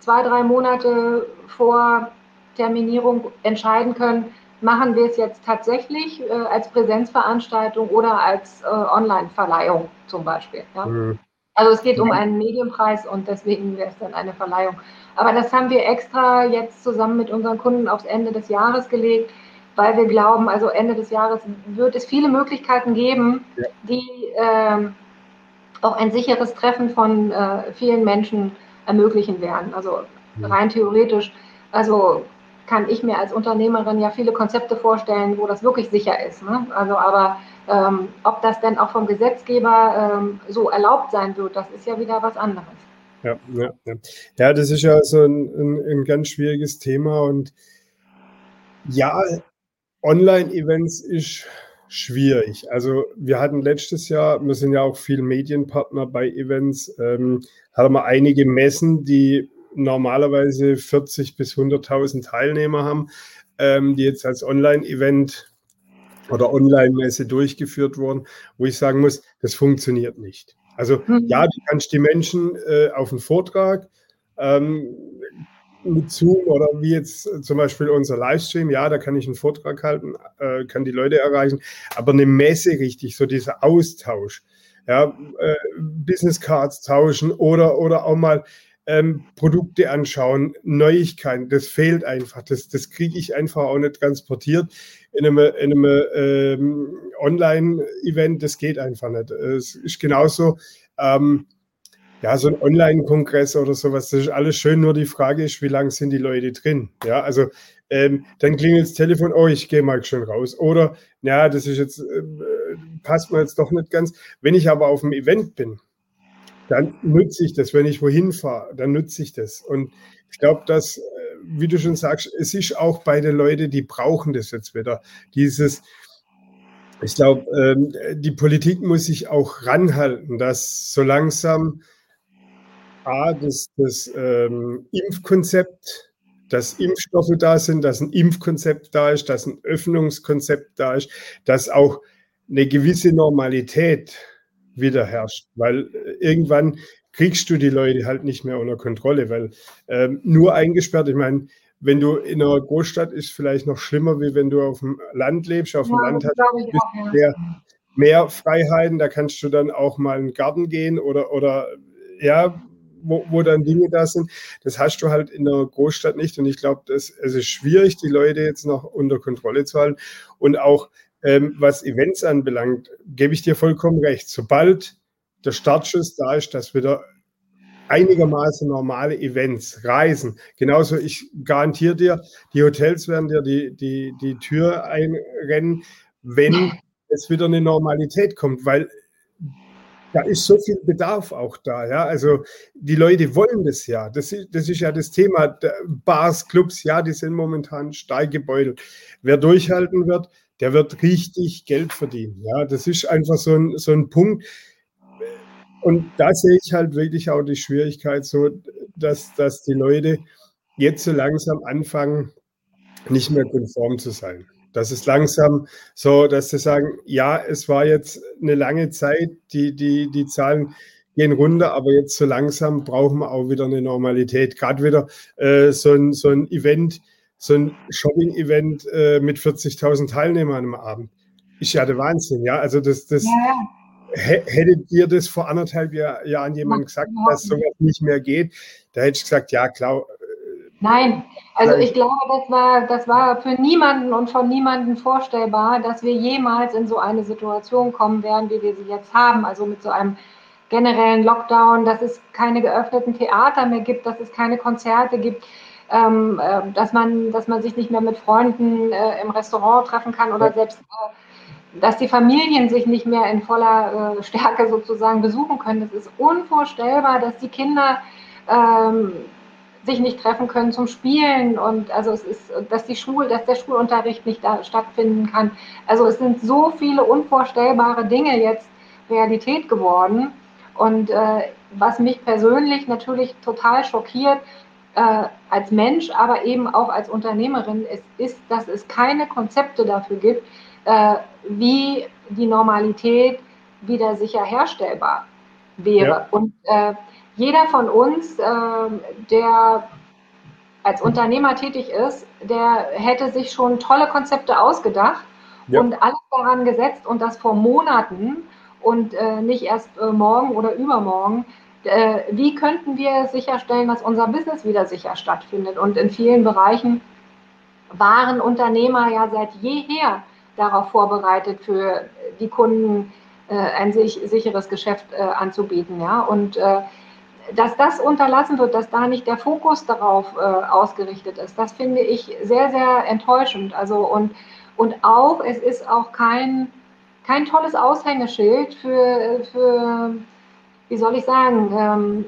zwei, drei Monate vor Terminierung entscheiden können, machen wir es jetzt tatsächlich äh, als Präsenzveranstaltung oder als äh, Online-Verleihung zum Beispiel. Ja? Mhm. Also es geht um einen Medienpreis und deswegen wäre es dann eine Verleihung. Aber das haben wir extra jetzt zusammen mit unseren Kunden aufs Ende des Jahres gelegt, weil wir glauben, also Ende des Jahres wird es viele Möglichkeiten geben, ja. die ähm, auch ein sicheres Treffen von äh, vielen Menschen ermöglichen werden. Also mhm. rein theoretisch, also kann ich mir als Unternehmerin ja viele Konzepte vorstellen, wo das wirklich sicher ist. Ne? Also aber ähm, ob das denn auch vom Gesetzgeber ähm, so erlaubt sein wird, das ist ja wieder was anderes. Ja, ja, ja. ja das ist ja so ein, ein, ein ganz schwieriges Thema und ja, Online-Events ist schwierig. Also wir hatten letztes Jahr, wir sind ja auch viel Medienpartner bei Events, ähm, hatten wir einige Messen, die normalerweise 40 bis 100.000 Teilnehmer haben, ähm, die jetzt als Online-Event oder Online-Messe durchgeführt wurden, wo ich sagen muss, das funktioniert nicht. Also mhm. ja, du kannst die Menschen äh, auf einen Vortrag, ähm, mit Zoom oder wie jetzt zum Beispiel unser Livestream, ja, da kann ich einen Vortrag halten, äh, kann die Leute erreichen, aber eine Messe richtig, so dieser Austausch, ja, äh, Business Cards tauschen oder, oder auch mal ähm, Produkte anschauen, Neuigkeiten, das fehlt einfach. Das, das kriege ich einfach auch nicht transportiert in einem, in einem ähm, Online-Event. Das geht einfach nicht. Es ist genauso, ähm, ja, so ein Online-Kongress oder sowas, das ist alles schön, nur die Frage ist, wie lange sind die Leute drin? Ja, also ähm, dann klingelt das Telefon, oh, ich gehe mal schon raus. Oder, ja, das ist jetzt, äh, passt mir jetzt doch nicht ganz. Wenn ich aber auf dem Event bin, dann nutze ich das. Wenn ich wohin fahre, dann nutze ich das. Und ich glaube, dass, wie du schon sagst, es ist auch bei den Leuten, die brauchen das jetzt wieder. Dieses, ich glaube, ähm, die Politik muss sich auch ranhalten, dass so langsam A, das, das ähm, Impfkonzept, dass Impfstoffe da sind, dass ein Impfkonzept da ist, dass ein Öffnungskonzept da ist, dass auch eine gewisse Normalität wieder herrscht, weil äh, irgendwann kriegst du die Leute halt nicht mehr unter Kontrolle, weil ähm, nur eingesperrt, ich meine, wenn du in einer Großstadt ist vielleicht noch schlimmer, wie wenn du auf dem Land lebst. Auf ja, dem Land hast du mehr, mehr Freiheiten, da kannst du dann auch mal in den Garten gehen oder, oder ja, wo, wo dann Dinge da sind. Das hast du halt in der Großstadt nicht. Und ich glaube, es ist schwierig, die Leute jetzt noch unter Kontrolle zu halten. Und auch ähm, was Events anbelangt, gebe ich dir vollkommen recht. Sobald der Startschuss da ist, dass wieder einigermaßen normale Events, Reisen. Genauso, ich garantiere dir, die Hotels werden dir die, die, die Tür einrennen, wenn es wieder eine Normalität kommt, weil da ist so viel Bedarf auch da. Ja? Also die Leute wollen das ja. Das ist, das ist ja das Thema. Bars, Clubs, ja, die sind momentan stark gebeutelt. Wer durchhalten wird, der wird richtig Geld verdienen. Ja, das ist einfach so ein, so ein Punkt. Und da sehe ich halt wirklich auch die Schwierigkeit so, dass, dass die Leute jetzt so langsam anfangen, nicht mehr konform zu sein. Das ist langsam so, dass sie sagen, ja, es war jetzt eine lange Zeit, die, die, die Zahlen gehen runter, aber jetzt so langsam brauchen wir auch wieder eine Normalität. Gerade wieder äh, so, ein, so ein Event, so ein Shopping-Event äh, mit 40.000 Teilnehmern am Abend. Ist ja der Wahnsinn, ja. Also das, das ja. Hättet ihr das vor anderthalb Jahr, Jahren jemand gesagt, dass sowas nicht mehr geht, da hätte ich gesagt, ja klar. Äh, Nein, also ich glaube, das war, das war für niemanden und von niemanden vorstellbar, dass wir jemals in so eine Situation kommen werden, wie wir sie jetzt haben. Also mit so einem generellen Lockdown, dass es keine geöffneten Theater mehr gibt, dass es keine Konzerte gibt ähm, äh, dass, man, dass man sich nicht mehr mit Freunden äh, im Restaurant treffen kann oder selbst, äh, dass die Familien sich nicht mehr in voller äh, Stärke sozusagen besuchen können. Das ist unvorstellbar, dass die Kinder ähm, sich nicht treffen können zum Spielen und also es ist, dass die Schul, dass der Schulunterricht nicht da stattfinden kann. Also es sind so viele unvorstellbare Dinge jetzt Realität geworden. Und äh, was mich persönlich natürlich total schockiert, äh, als Mensch, aber eben auch als Unternehmerin, ist, ist, dass es keine Konzepte dafür gibt, äh, wie die Normalität wieder sicher herstellbar wäre. Ja. Und äh, jeder von uns, äh, der als Unternehmer tätig ist, der hätte sich schon tolle Konzepte ausgedacht ja. und alles daran gesetzt und das vor Monaten und äh, nicht erst äh, morgen oder übermorgen äh, wie könnten wir sicherstellen, dass unser Business wieder sicher stattfindet? Und in vielen Bereichen waren Unternehmer ja seit jeher darauf vorbereitet, für die Kunden äh, ein sich, sicheres Geschäft äh, anzubieten. Ja? Und äh, dass das unterlassen wird, dass da nicht der Fokus darauf äh, ausgerichtet ist, das finde ich sehr, sehr enttäuschend. Also und, und auch, es ist auch kein, kein tolles Aushängeschild für, für wie soll ich sagen, ähm,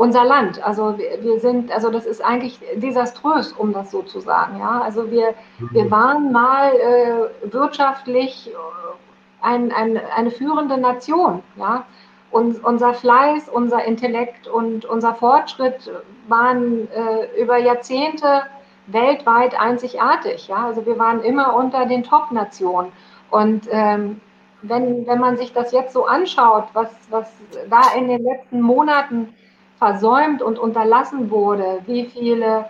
unser Land. Also wir, wir, sind, also das ist eigentlich desaströs, um das so zu sagen. Ja? Also wir, wir mhm. waren mal äh, wirtschaftlich äh, ein, ein, eine führende Nation. Ja? Und unser Fleiß, unser Intellekt und unser Fortschritt waren äh, über Jahrzehnte weltweit einzigartig. Ja? Also wir waren immer unter den Top-Nationen. Und ähm, wenn, wenn man sich das jetzt so anschaut, was, was da in den letzten Monaten versäumt und unterlassen wurde, wie viele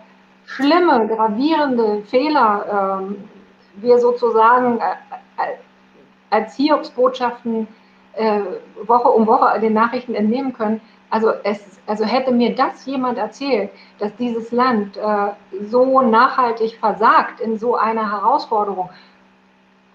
schlimme, gravierende Fehler ähm, wir sozusagen äh, äh, als Hiobsbotschaften äh, Woche um Woche den Nachrichten entnehmen können. Also, es, also hätte mir das jemand erzählt, dass dieses Land äh, so nachhaltig versagt in so einer Herausforderung,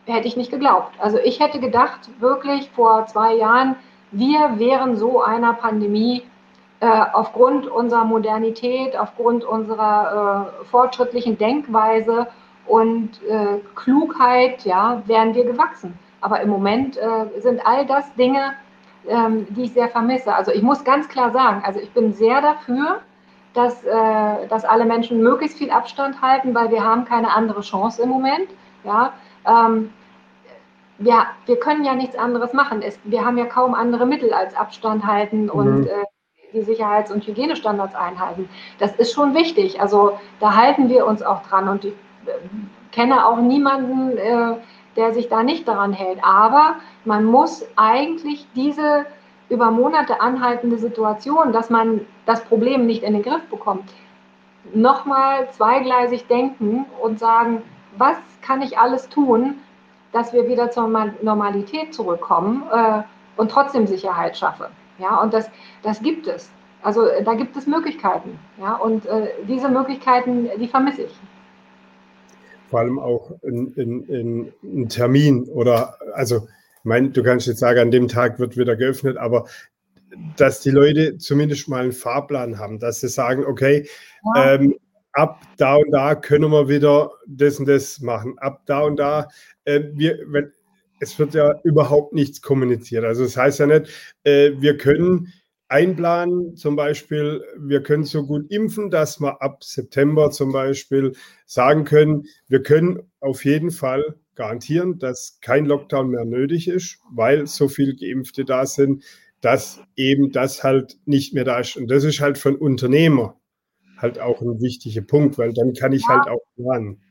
hätte ich nicht geglaubt. Also ich hätte gedacht, wirklich vor zwei Jahren, wir wären so einer Pandemie äh, aufgrund unserer Modernität, aufgrund unserer äh, fortschrittlichen Denkweise und äh, Klugheit, ja, wären wir gewachsen. Aber im Moment äh, sind all das Dinge, ähm, die ich sehr vermisse. Also ich muss ganz klar sagen, also ich bin sehr dafür, dass, äh, dass alle Menschen möglichst viel Abstand halten, weil wir haben keine andere Chance im Moment. Ja, ähm, wir, wir können ja nichts anderes machen. Es, wir haben ja kaum andere Mittel als Abstand halten mhm. und äh, die Sicherheits- und Hygienestandards einhalten. Das ist schon wichtig. Also da halten wir uns auch dran und ich äh, kenne auch niemanden, äh, der sich da nicht daran hält. Aber man muss eigentlich diese über Monate anhaltende Situation, dass man das Problem nicht in den Griff bekommt, nochmal zweigleisig denken und sagen, was kann ich alles tun, dass wir wieder zur Normalität zurückkommen äh, und trotzdem Sicherheit schaffen. Ja, und das, das gibt es. Also da gibt es Möglichkeiten. Ja, und äh, diese Möglichkeiten, die vermisse ich. Vor allem auch ein Termin oder, also, ich meine, du kannst jetzt sagen, an dem Tag wird wieder geöffnet, aber dass die Leute zumindest mal einen Fahrplan haben, dass sie sagen, okay, ja. ähm, ab da und da können wir wieder das und das machen. Ab da und da, äh, wir, wenn, es wird ja überhaupt nichts kommuniziert. Also das heißt ja nicht, äh, wir können einplanen, zum Beispiel, wir können so gut impfen, dass wir ab September zum Beispiel sagen können, wir können auf jeden Fall garantieren, dass kein Lockdown mehr nötig ist, weil so viele Geimpfte da sind, dass eben das halt nicht mehr da ist. Und das ist halt von Unternehmer halt auch ein wichtiger Punkt, weil dann kann ich ja. halt auch planen.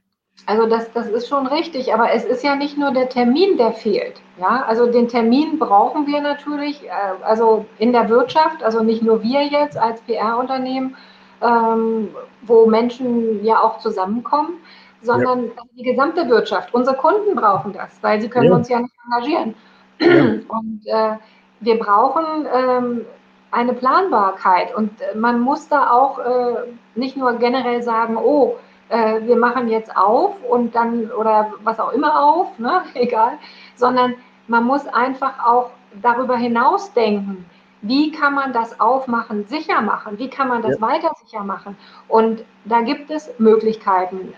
Also das, das ist schon richtig, aber es ist ja nicht nur der Termin, der fehlt. Ja, also den Termin brauchen wir natürlich, äh, also in der Wirtschaft, also nicht nur wir jetzt als PR-Unternehmen, ähm, wo Menschen ja auch zusammenkommen, sondern ja. die gesamte Wirtschaft. Unsere Kunden brauchen das, weil sie können ja. uns ja nicht engagieren. Ja. Und äh, wir brauchen ähm, eine Planbarkeit. Und äh, man muss da auch äh, nicht nur generell sagen, oh, äh, wir machen jetzt auf und dann oder was auch immer auf, ne? egal, sondern man muss einfach auch darüber hinaus denken. Wie kann man das Aufmachen sicher machen? Wie kann man das ja. weiter sicher machen? Und da gibt es Möglichkeiten.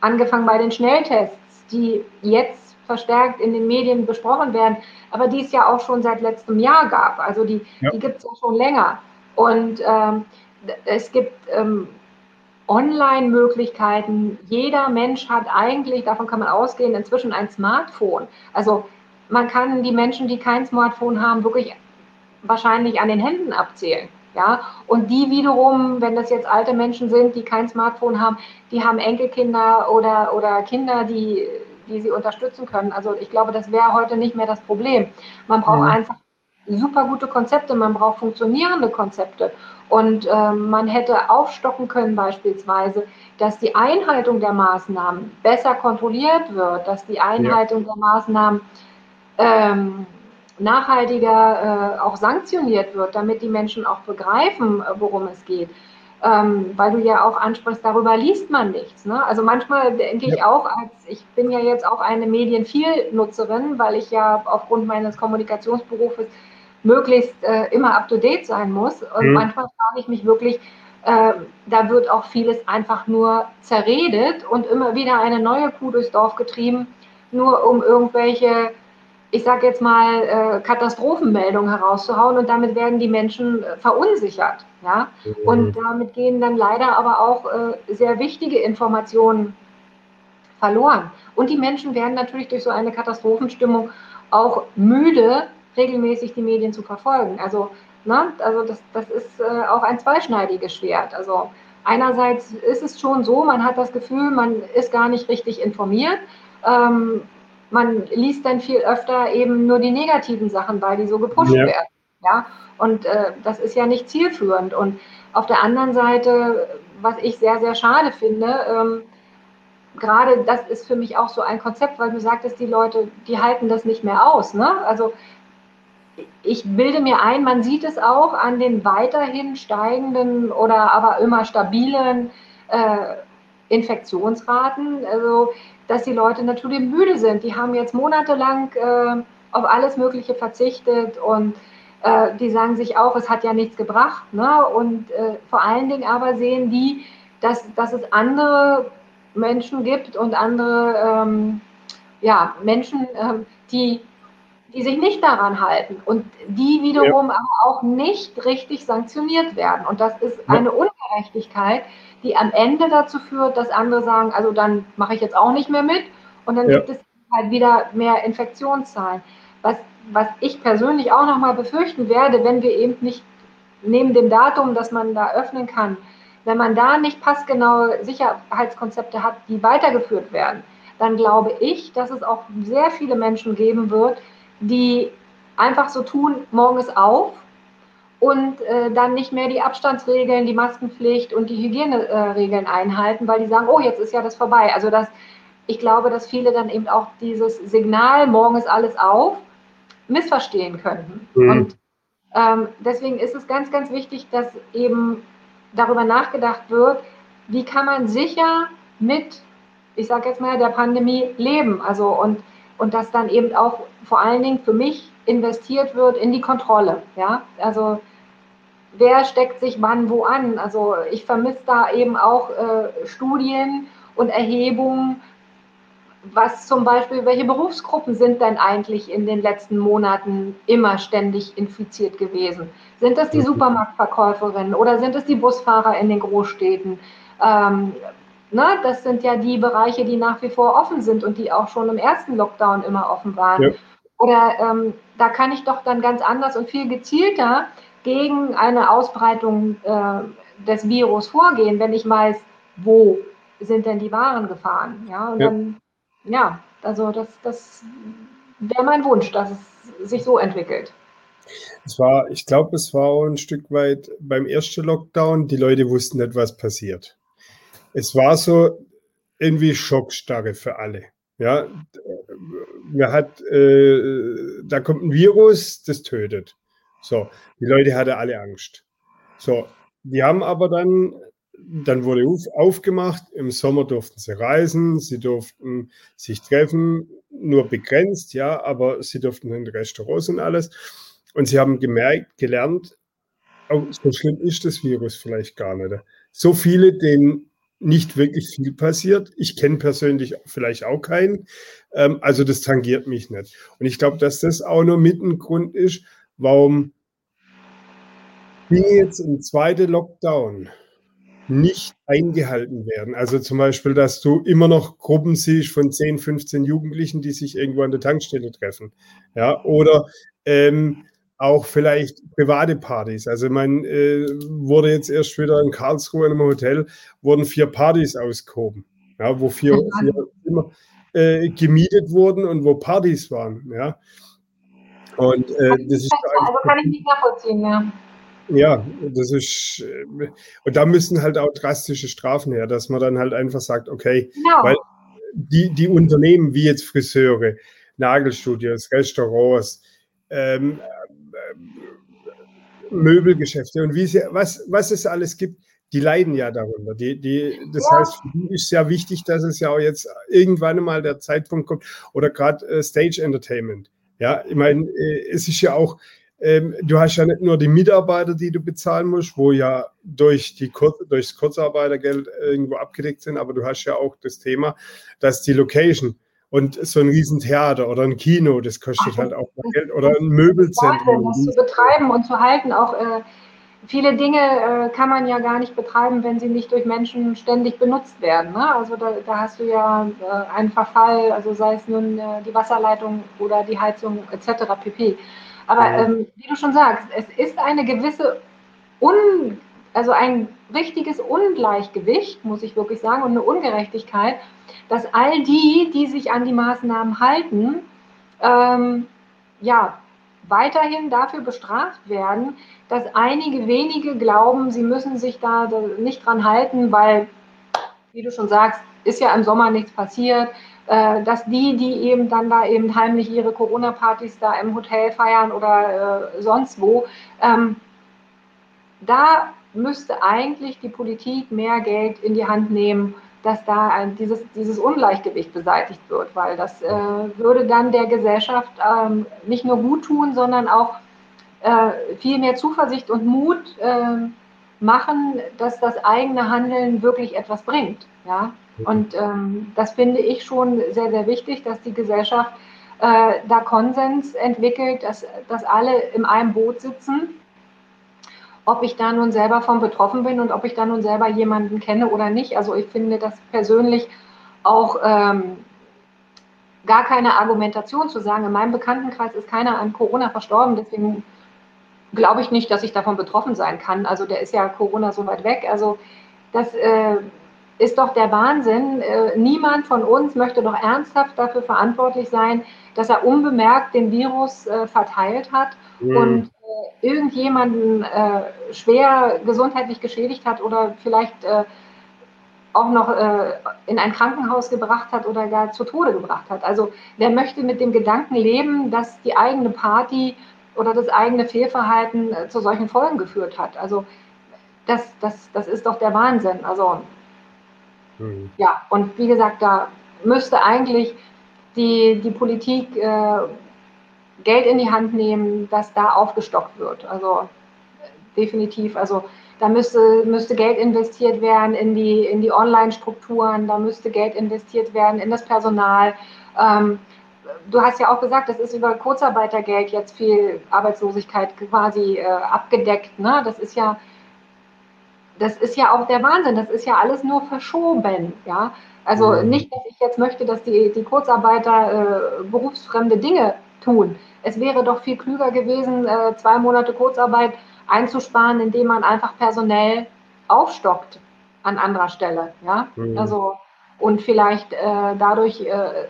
Angefangen bei den Schnelltests, die jetzt verstärkt in den Medien besprochen werden, aber die es ja auch schon seit letztem Jahr gab. Also die, ja. die gibt es ja schon länger. Und ähm, es gibt ähm, Online-Möglichkeiten. Jeder Mensch hat eigentlich, davon kann man ausgehen, inzwischen ein Smartphone. Also man kann die Menschen, die kein Smartphone haben, wirklich wahrscheinlich an den Händen abzählen. Ja, und die wiederum, wenn das jetzt alte Menschen sind, die kein Smartphone haben, die haben Enkelkinder oder, oder Kinder, die die sie unterstützen können. Also ich glaube, das wäre heute nicht mehr das Problem. Man braucht mhm. einfach super gute Konzepte, man braucht funktionierende Konzepte. Und äh, man hätte aufstocken können beispielsweise, dass die Einhaltung der Maßnahmen besser kontrolliert wird, dass die Einhaltung ja. der Maßnahmen ähm, nachhaltiger äh, auch sanktioniert wird, damit die Menschen auch begreifen, äh, worum es geht ähm, weil du ja auch ansprichst, darüber liest man nichts. Ne? Also manchmal denke ich ja. auch, als ich bin ja jetzt auch eine Medienvielnutzerin, weil ich ja aufgrund meines Kommunikationsberufes möglichst äh, immer up-to-date sein muss. Und mhm. manchmal frage ich mich wirklich, äh, da wird auch vieles einfach nur zerredet und immer wieder eine neue Kuh durchs Dorf getrieben, nur um irgendwelche ich sage jetzt mal, äh, Katastrophenmeldungen herauszuhauen und damit werden die Menschen äh, verunsichert. Ja? Mhm. Und damit gehen dann leider aber auch äh, sehr wichtige Informationen verloren. Und die Menschen werden natürlich durch so eine Katastrophenstimmung auch müde, regelmäßig die Medien zu verfolgen. Also, ne, also das, das ist äh, auch ein zweischneidiges Schwert. Also einerseits ist es schon so, man hat das Gefühl, man ist gar nicht richtig informiert. Ähm, man liest dann viel öfter eben nur die negativen Sachen, weil die so gepusht ja. werden. Ja, und äh, das ist ja nicht zielführend. Und auf der anderen Seite was ich sehr, sehr schade finde. Ähm, gerade das ist für mich auch so ein Konzept, weil du sagtest, die Leute, die halten das nicht mehr aus. Ne? Also ich bilde mir ein, man sieht es auch an den weiterhin steigenden oder aber immer stabilen äh, Infektionsraten, also dass die Leute natürlich müde sind. Die haben jetzt monatelang äh, auf alles Mögliche verzichtet und äh, die sagen sich auch, es hat ja nichts gebracht. Ne? Und äh, vor allen Dingen aber sehen die, dass, dass es andere Menschen gibt und andere ähm, ja, Menschen, ähm, die, die sich nicht daran halten und die wiederum ja. aber auch nicht richtig sanktioniert werden. Und das ist eine Ungerechtigkeit, die am Ende dazu führt, dass andere sagen, also dann mache ich jetzt auch nicht mehr mit und dann ja. gibt es halt wieder mehr Infektionszahlen. Was, was ich persönlich auch nochmal befürchten werde, wenn wir eben nicht neben dem Datum, dass man da öffnen kann, wenn man da nicht passgenaue Sicherheitskonzepte hat, die weitergeführt werden, dann glaube ich, dass es auch sehr viele Menschen geben wird, die einfach so tun, morgen ist auf und äh, dann nicht mehr die Abstandsregeln, die Maskenpflicht und die Hygieneregeln äh, einhalten, weil die sagen, oh, jetzt ist ja das vorbei. Also das, ich glaube, dass viele dann eben auch dieses Signal, morgen ist alles auf, missverstehen könnten. Mhm. Und ähm, deswegen ist es ganz, ganz wichtig, dass eben darüber nachgedacht wird, wie kann man sicher mit, ich sage jetzt mal, der Pandemie leben. Also und, und dass dann eben auch vor allen Dingen für mich investiert wird in die Kontrolle. Ja, also wer steckt sich wann wo an? Also ich vermisse da eben auch äh, Studien und Erhebungen, was zum Beispiel, welche Berufsgruppen sind denn eigentlich in den letzten Monaten immer ständig infiziert gewesen? Sind das die mhm. Supermarktverkäuferinnen oder sind es die Busfahrer in den Großstädten? Ähm, ne, das sind ja die Bereiche, die nach wie vor offen sind und die auch schon im ersten Lockdown immer offen waren. Ja. Oder ähm, da kann ich doch dann ganz anders und viel gezielter gegen eine Ausbreitung äh, des Virus vorgehen, wenn ich weiß, wo sind denn die Waren gefahren? Ja, und ja. dann ja, also das, das wäre mein Wunsch, dass es sich so entwickelt. Es war, ich glaube, es war auch ein Stück weit beim ersten Lockdown, die Leute wussten nicht, was passiert. Es war so irgendwie Schockstarre für alle. Ja, man hat, äh, da kommt ein Virus, das tötet. So, die Leute hatten alle Angst. So, die haben aber dann dann wurde aufgemacht, im Sommer durften sie reisen, sie durften sich treffen, nur begrenzt, ja, aber sie durften in Restaurants und alles. Und sie haben gemerkt, gelernt, oh, so schlimm ist das Virus vielleicht gar nicht. So viele, denen nicht wirklich viel passiert. Ich kenne persönlich vielleicht auch keinen. Ähm, also das tangiert mich nicht. Und ich glaube, dass das auch nur mit ein Grund ist, warum wir jetzt im zweiten Lockdown nicht eingehalten werden. Also zum Beispiel, dass du immer noch Gruppen siehst von 10, 15 Jugendlichen, die sich irgendwo an der Tankstelle treffen. Ja, oder ähm, auch vielleicht private Partys. Also meine, äh, wurde jetzt erst wieder in Karlsruhe in einem Hotel, wurden vier Partys ausgehoben, ja, wo vier, vier immer äh, gemietet wurden und wo Partys waren. Ja. Und äh, das ist also kann ich nicht nachvollziehen, ja. Ja, das ist, äh, und da müssen halt auch drastische Strafen her, dass man dann halt einfach sagt, okay, genau. weil die, die Unternehmen wie jetzt Friseure, Nagelstudios, Restaurants, ähm, äh, Möbelgeschäfte und wie sie, was, was es alles gibt, die leiden ja darunter. Die, die, das ja. heißt, für die ist sehr wichtig, dass es ja auch jetzt irgendwann mal der Zeitpunkt kommt oder gerade äh, Stage Entertainment. Ja, ich meine, äh, es ist ja auch, ähm, du hast ja nicht nur die Mitarbeiter, die du bezahlen musst, wo ja durch die Kur durchs Kurzarbeitergeld irgendwo abgedeckt sind, aber du hast ja auch das Thema, dass die Location und so ein Riesentheater oder ein Kino, das kostet Ach, halt auch Geld oder ein Möbelzentrum. Das zu betreiben und zu halten, auch äh, viele Dinge äh, kann man ja gar nicht betreiben, wenn sie nicht durch Menschen ständig benutzt werden. Ne? Also da, da, hast du ja äh, einen Verfall, also sei es nun äh, die Wasserleitung oder die Heizung etc. pp. Aber ähm, wie du schon sagst, es ist eine gewisse, Un, also ein richtiges Ungleichgewicht, muss ich wirklich sagen, und eine Ungerechtigkeit, dass all die, die sich an die Maßnahmen halten, ähm, ja, weiterhin dafür bestraft werden, dass einige wenige glauben, sie müssen sich da nicht dran halten, weil, wie du schon sagst, ist ja im Sommer nichts passiert, äh, dass die, die eben dann da eben heimlich ihre Corona-Partys da im Hotel feiern oder äh, sonst wo, ähm, da müsste eigentlich die Politik mehr Geld in die Hand nehmen, dass da ein, dieses, dieses Ungleichgewicht beseitigt wird, weil das äh, würde dann der Gesellschaft ähm, nicht nur gut tun, sondern auch äh, viel mehr Zuversicht und Mut äh, machen, dass das eigene Handeln wirklich etwas bringt. Ja? Und ähm, das finde ich schon sehr, sehr wichtig, dass die Gesellschaft äh, da Konsens entwickelt, dass, dass alle in einem Boot sitzen ob ich da nun selber von betroffen bin und ob ich da nun selber jemanden kenne oder nicht. Also ich finde das persönlich auch ähm, gar keine Argumentation zu sagen, in meinem Bekanntenkreis ist keiner an Corona verstorben, deswegen glaube ich nicht, dass ich davon betroffen sein kann. Also der ist ja Corona so weit weg. Also das äh, ist doch der Wahnsinn. Äh, niemand von uns möchte doch ernsthaft dafür verantwortlich sein, dass er unbemerkt den Virus äh, verteilt hat mhm. und irgendjemanden äh, schwer gesundheitlich geschädigt hat oder vielleicht äh, auch noch äh, in ein Krankenhaus gebracht hat oder gar zu Tode gebracht hat. Also wer möchte mit dem Gedanken leben, dass die eigene Party oder das eigene Fehlverhalten äh, zu solchen Folgen geführt hat? Also das, das, das ist doch der Wahnsinn. Also mhm. ja, und wie gesagt, da müsste eigentlich die, die Politik äh, Geld in die Hand nehmen, dass da aufgestockt wird. Also definitiv. Also da müsste, müsste Geld investiert werden in die, in die Online-Strukturen, da müsste Geld investiert werden in das Personal. Ähm, du hast ja auch gesagt, das ist über Kurzarbeitergeld jetzt viel Arbeitslosigkeit quasi äh, abgedeckt. Ne? Das ist ja das ist ja auch der Wahnsinn. Das ist ja alles nur verschoben. Ja? Also mhm. nicht, dass ich jetzt möchte, dass die, die Kurzarbeiter äh, berufsfremde Dinge tun. Es wäre doch viel klüger gewesen, äh, zwei Monate Kurzarbeit einzusparen, indem man einfach personell aufstockt an anderer Stelle. Ja? Mhm. Also, und vielleicht äh, dadurch äh,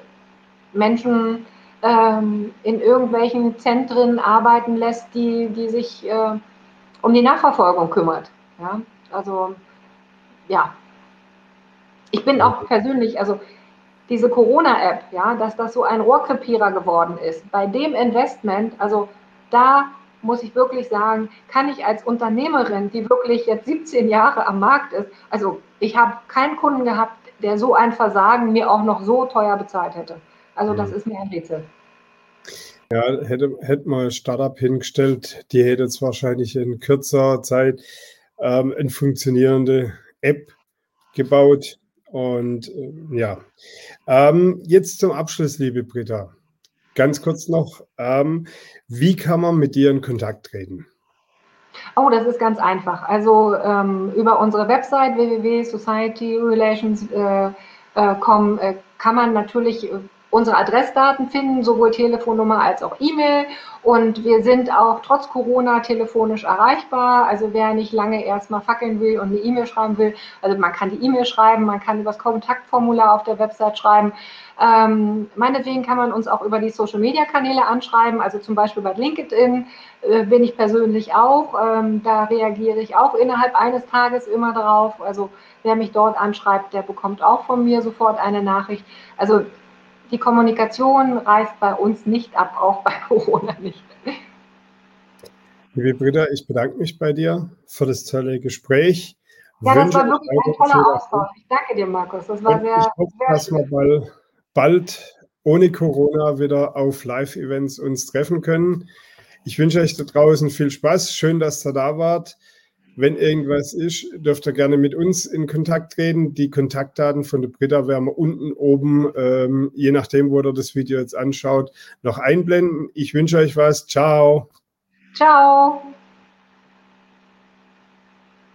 Menschen ähm, in irgendwelchen Zentren arbeiten lässt, die, die sich äh, um die Nachverfolgung kümmert. Ja? Also, ja. Ich bin auch persönlich, also diese Corona-App, ja, dass das so ein Rohrkrepierer geworden ist. Bei dem Investment, also da muss ich wirklich sagen, kann ich als Unternehmerin, die wirklich jetzt 17 Jahre am Markt ist, also ich habe keinen Kunden gehabt, der so ein Versagen mir auch noch so teuer bezahlt hätte. Also das mhm. ist mir ein Rätsel. Ja, hätte, hätte man Startup hingestellt, die hätte jetzt wahrscheinlich in kürzer Zeit ähm, eine funktionierende App gebaut, und äh, ja, ähm, jetzt zum Abschluss, liebe Britta. Ganz kurz noch, ähm, wie kann man mit dir in Kontakt treten? Oh, das ist ganz einfach. Also ähm, über unsere Website www.societyrelations.com äh, äh, kann man natürlich äh, unsere Adressdaten finden, sowohl Telefonnummer als auch E-Mail. Und wir sind auch trotz Corona telefonisch erreichbar. Also wer nicht lange erstmal fackeln will und eine E-Mail schreiben will, also man kann die E-Mail schreiben, man kann über das Kontaktformular auf der Website schreiben. Ähm, meinetwegen kann man uns auch über die Social-Media-Kanäle anschreiben, also zum Beispiel bei LinkedIn äh, bin ich persönlich auch. Ähm, da reagiere ich auch innerhalb eines Tages immer drauf. Also wer mich dort anschreibt, der bekommt auch von mir sofort eine Nachricht. Also die Kommunikation reißt bei uns nicht ab, auch bei Corona nicht. Liebe Britta, ich bedanke mich bei dir für das tolle Gespräch. Ja, das war wirklich ein toller Austausch. Ich danke dir, Markus. Das war sehr, ich hoffe, sehr dass wir bald, bald ohne Corona wieder auf Live-Events uns treffen können. Ich wünsche euch da draußen viel Spaß. Schön, dass ihr da wart. Wenn irgendwas ist, dürft ihr gerne mit uns in Kontakt treten. Die Kontaktdaten von der Britta werden wir unten oben, ähm, je nachdem, wo ihr das Video jetzt anschaut, noch einblenden. Ich wünsche euch was. Ciao. Ciao.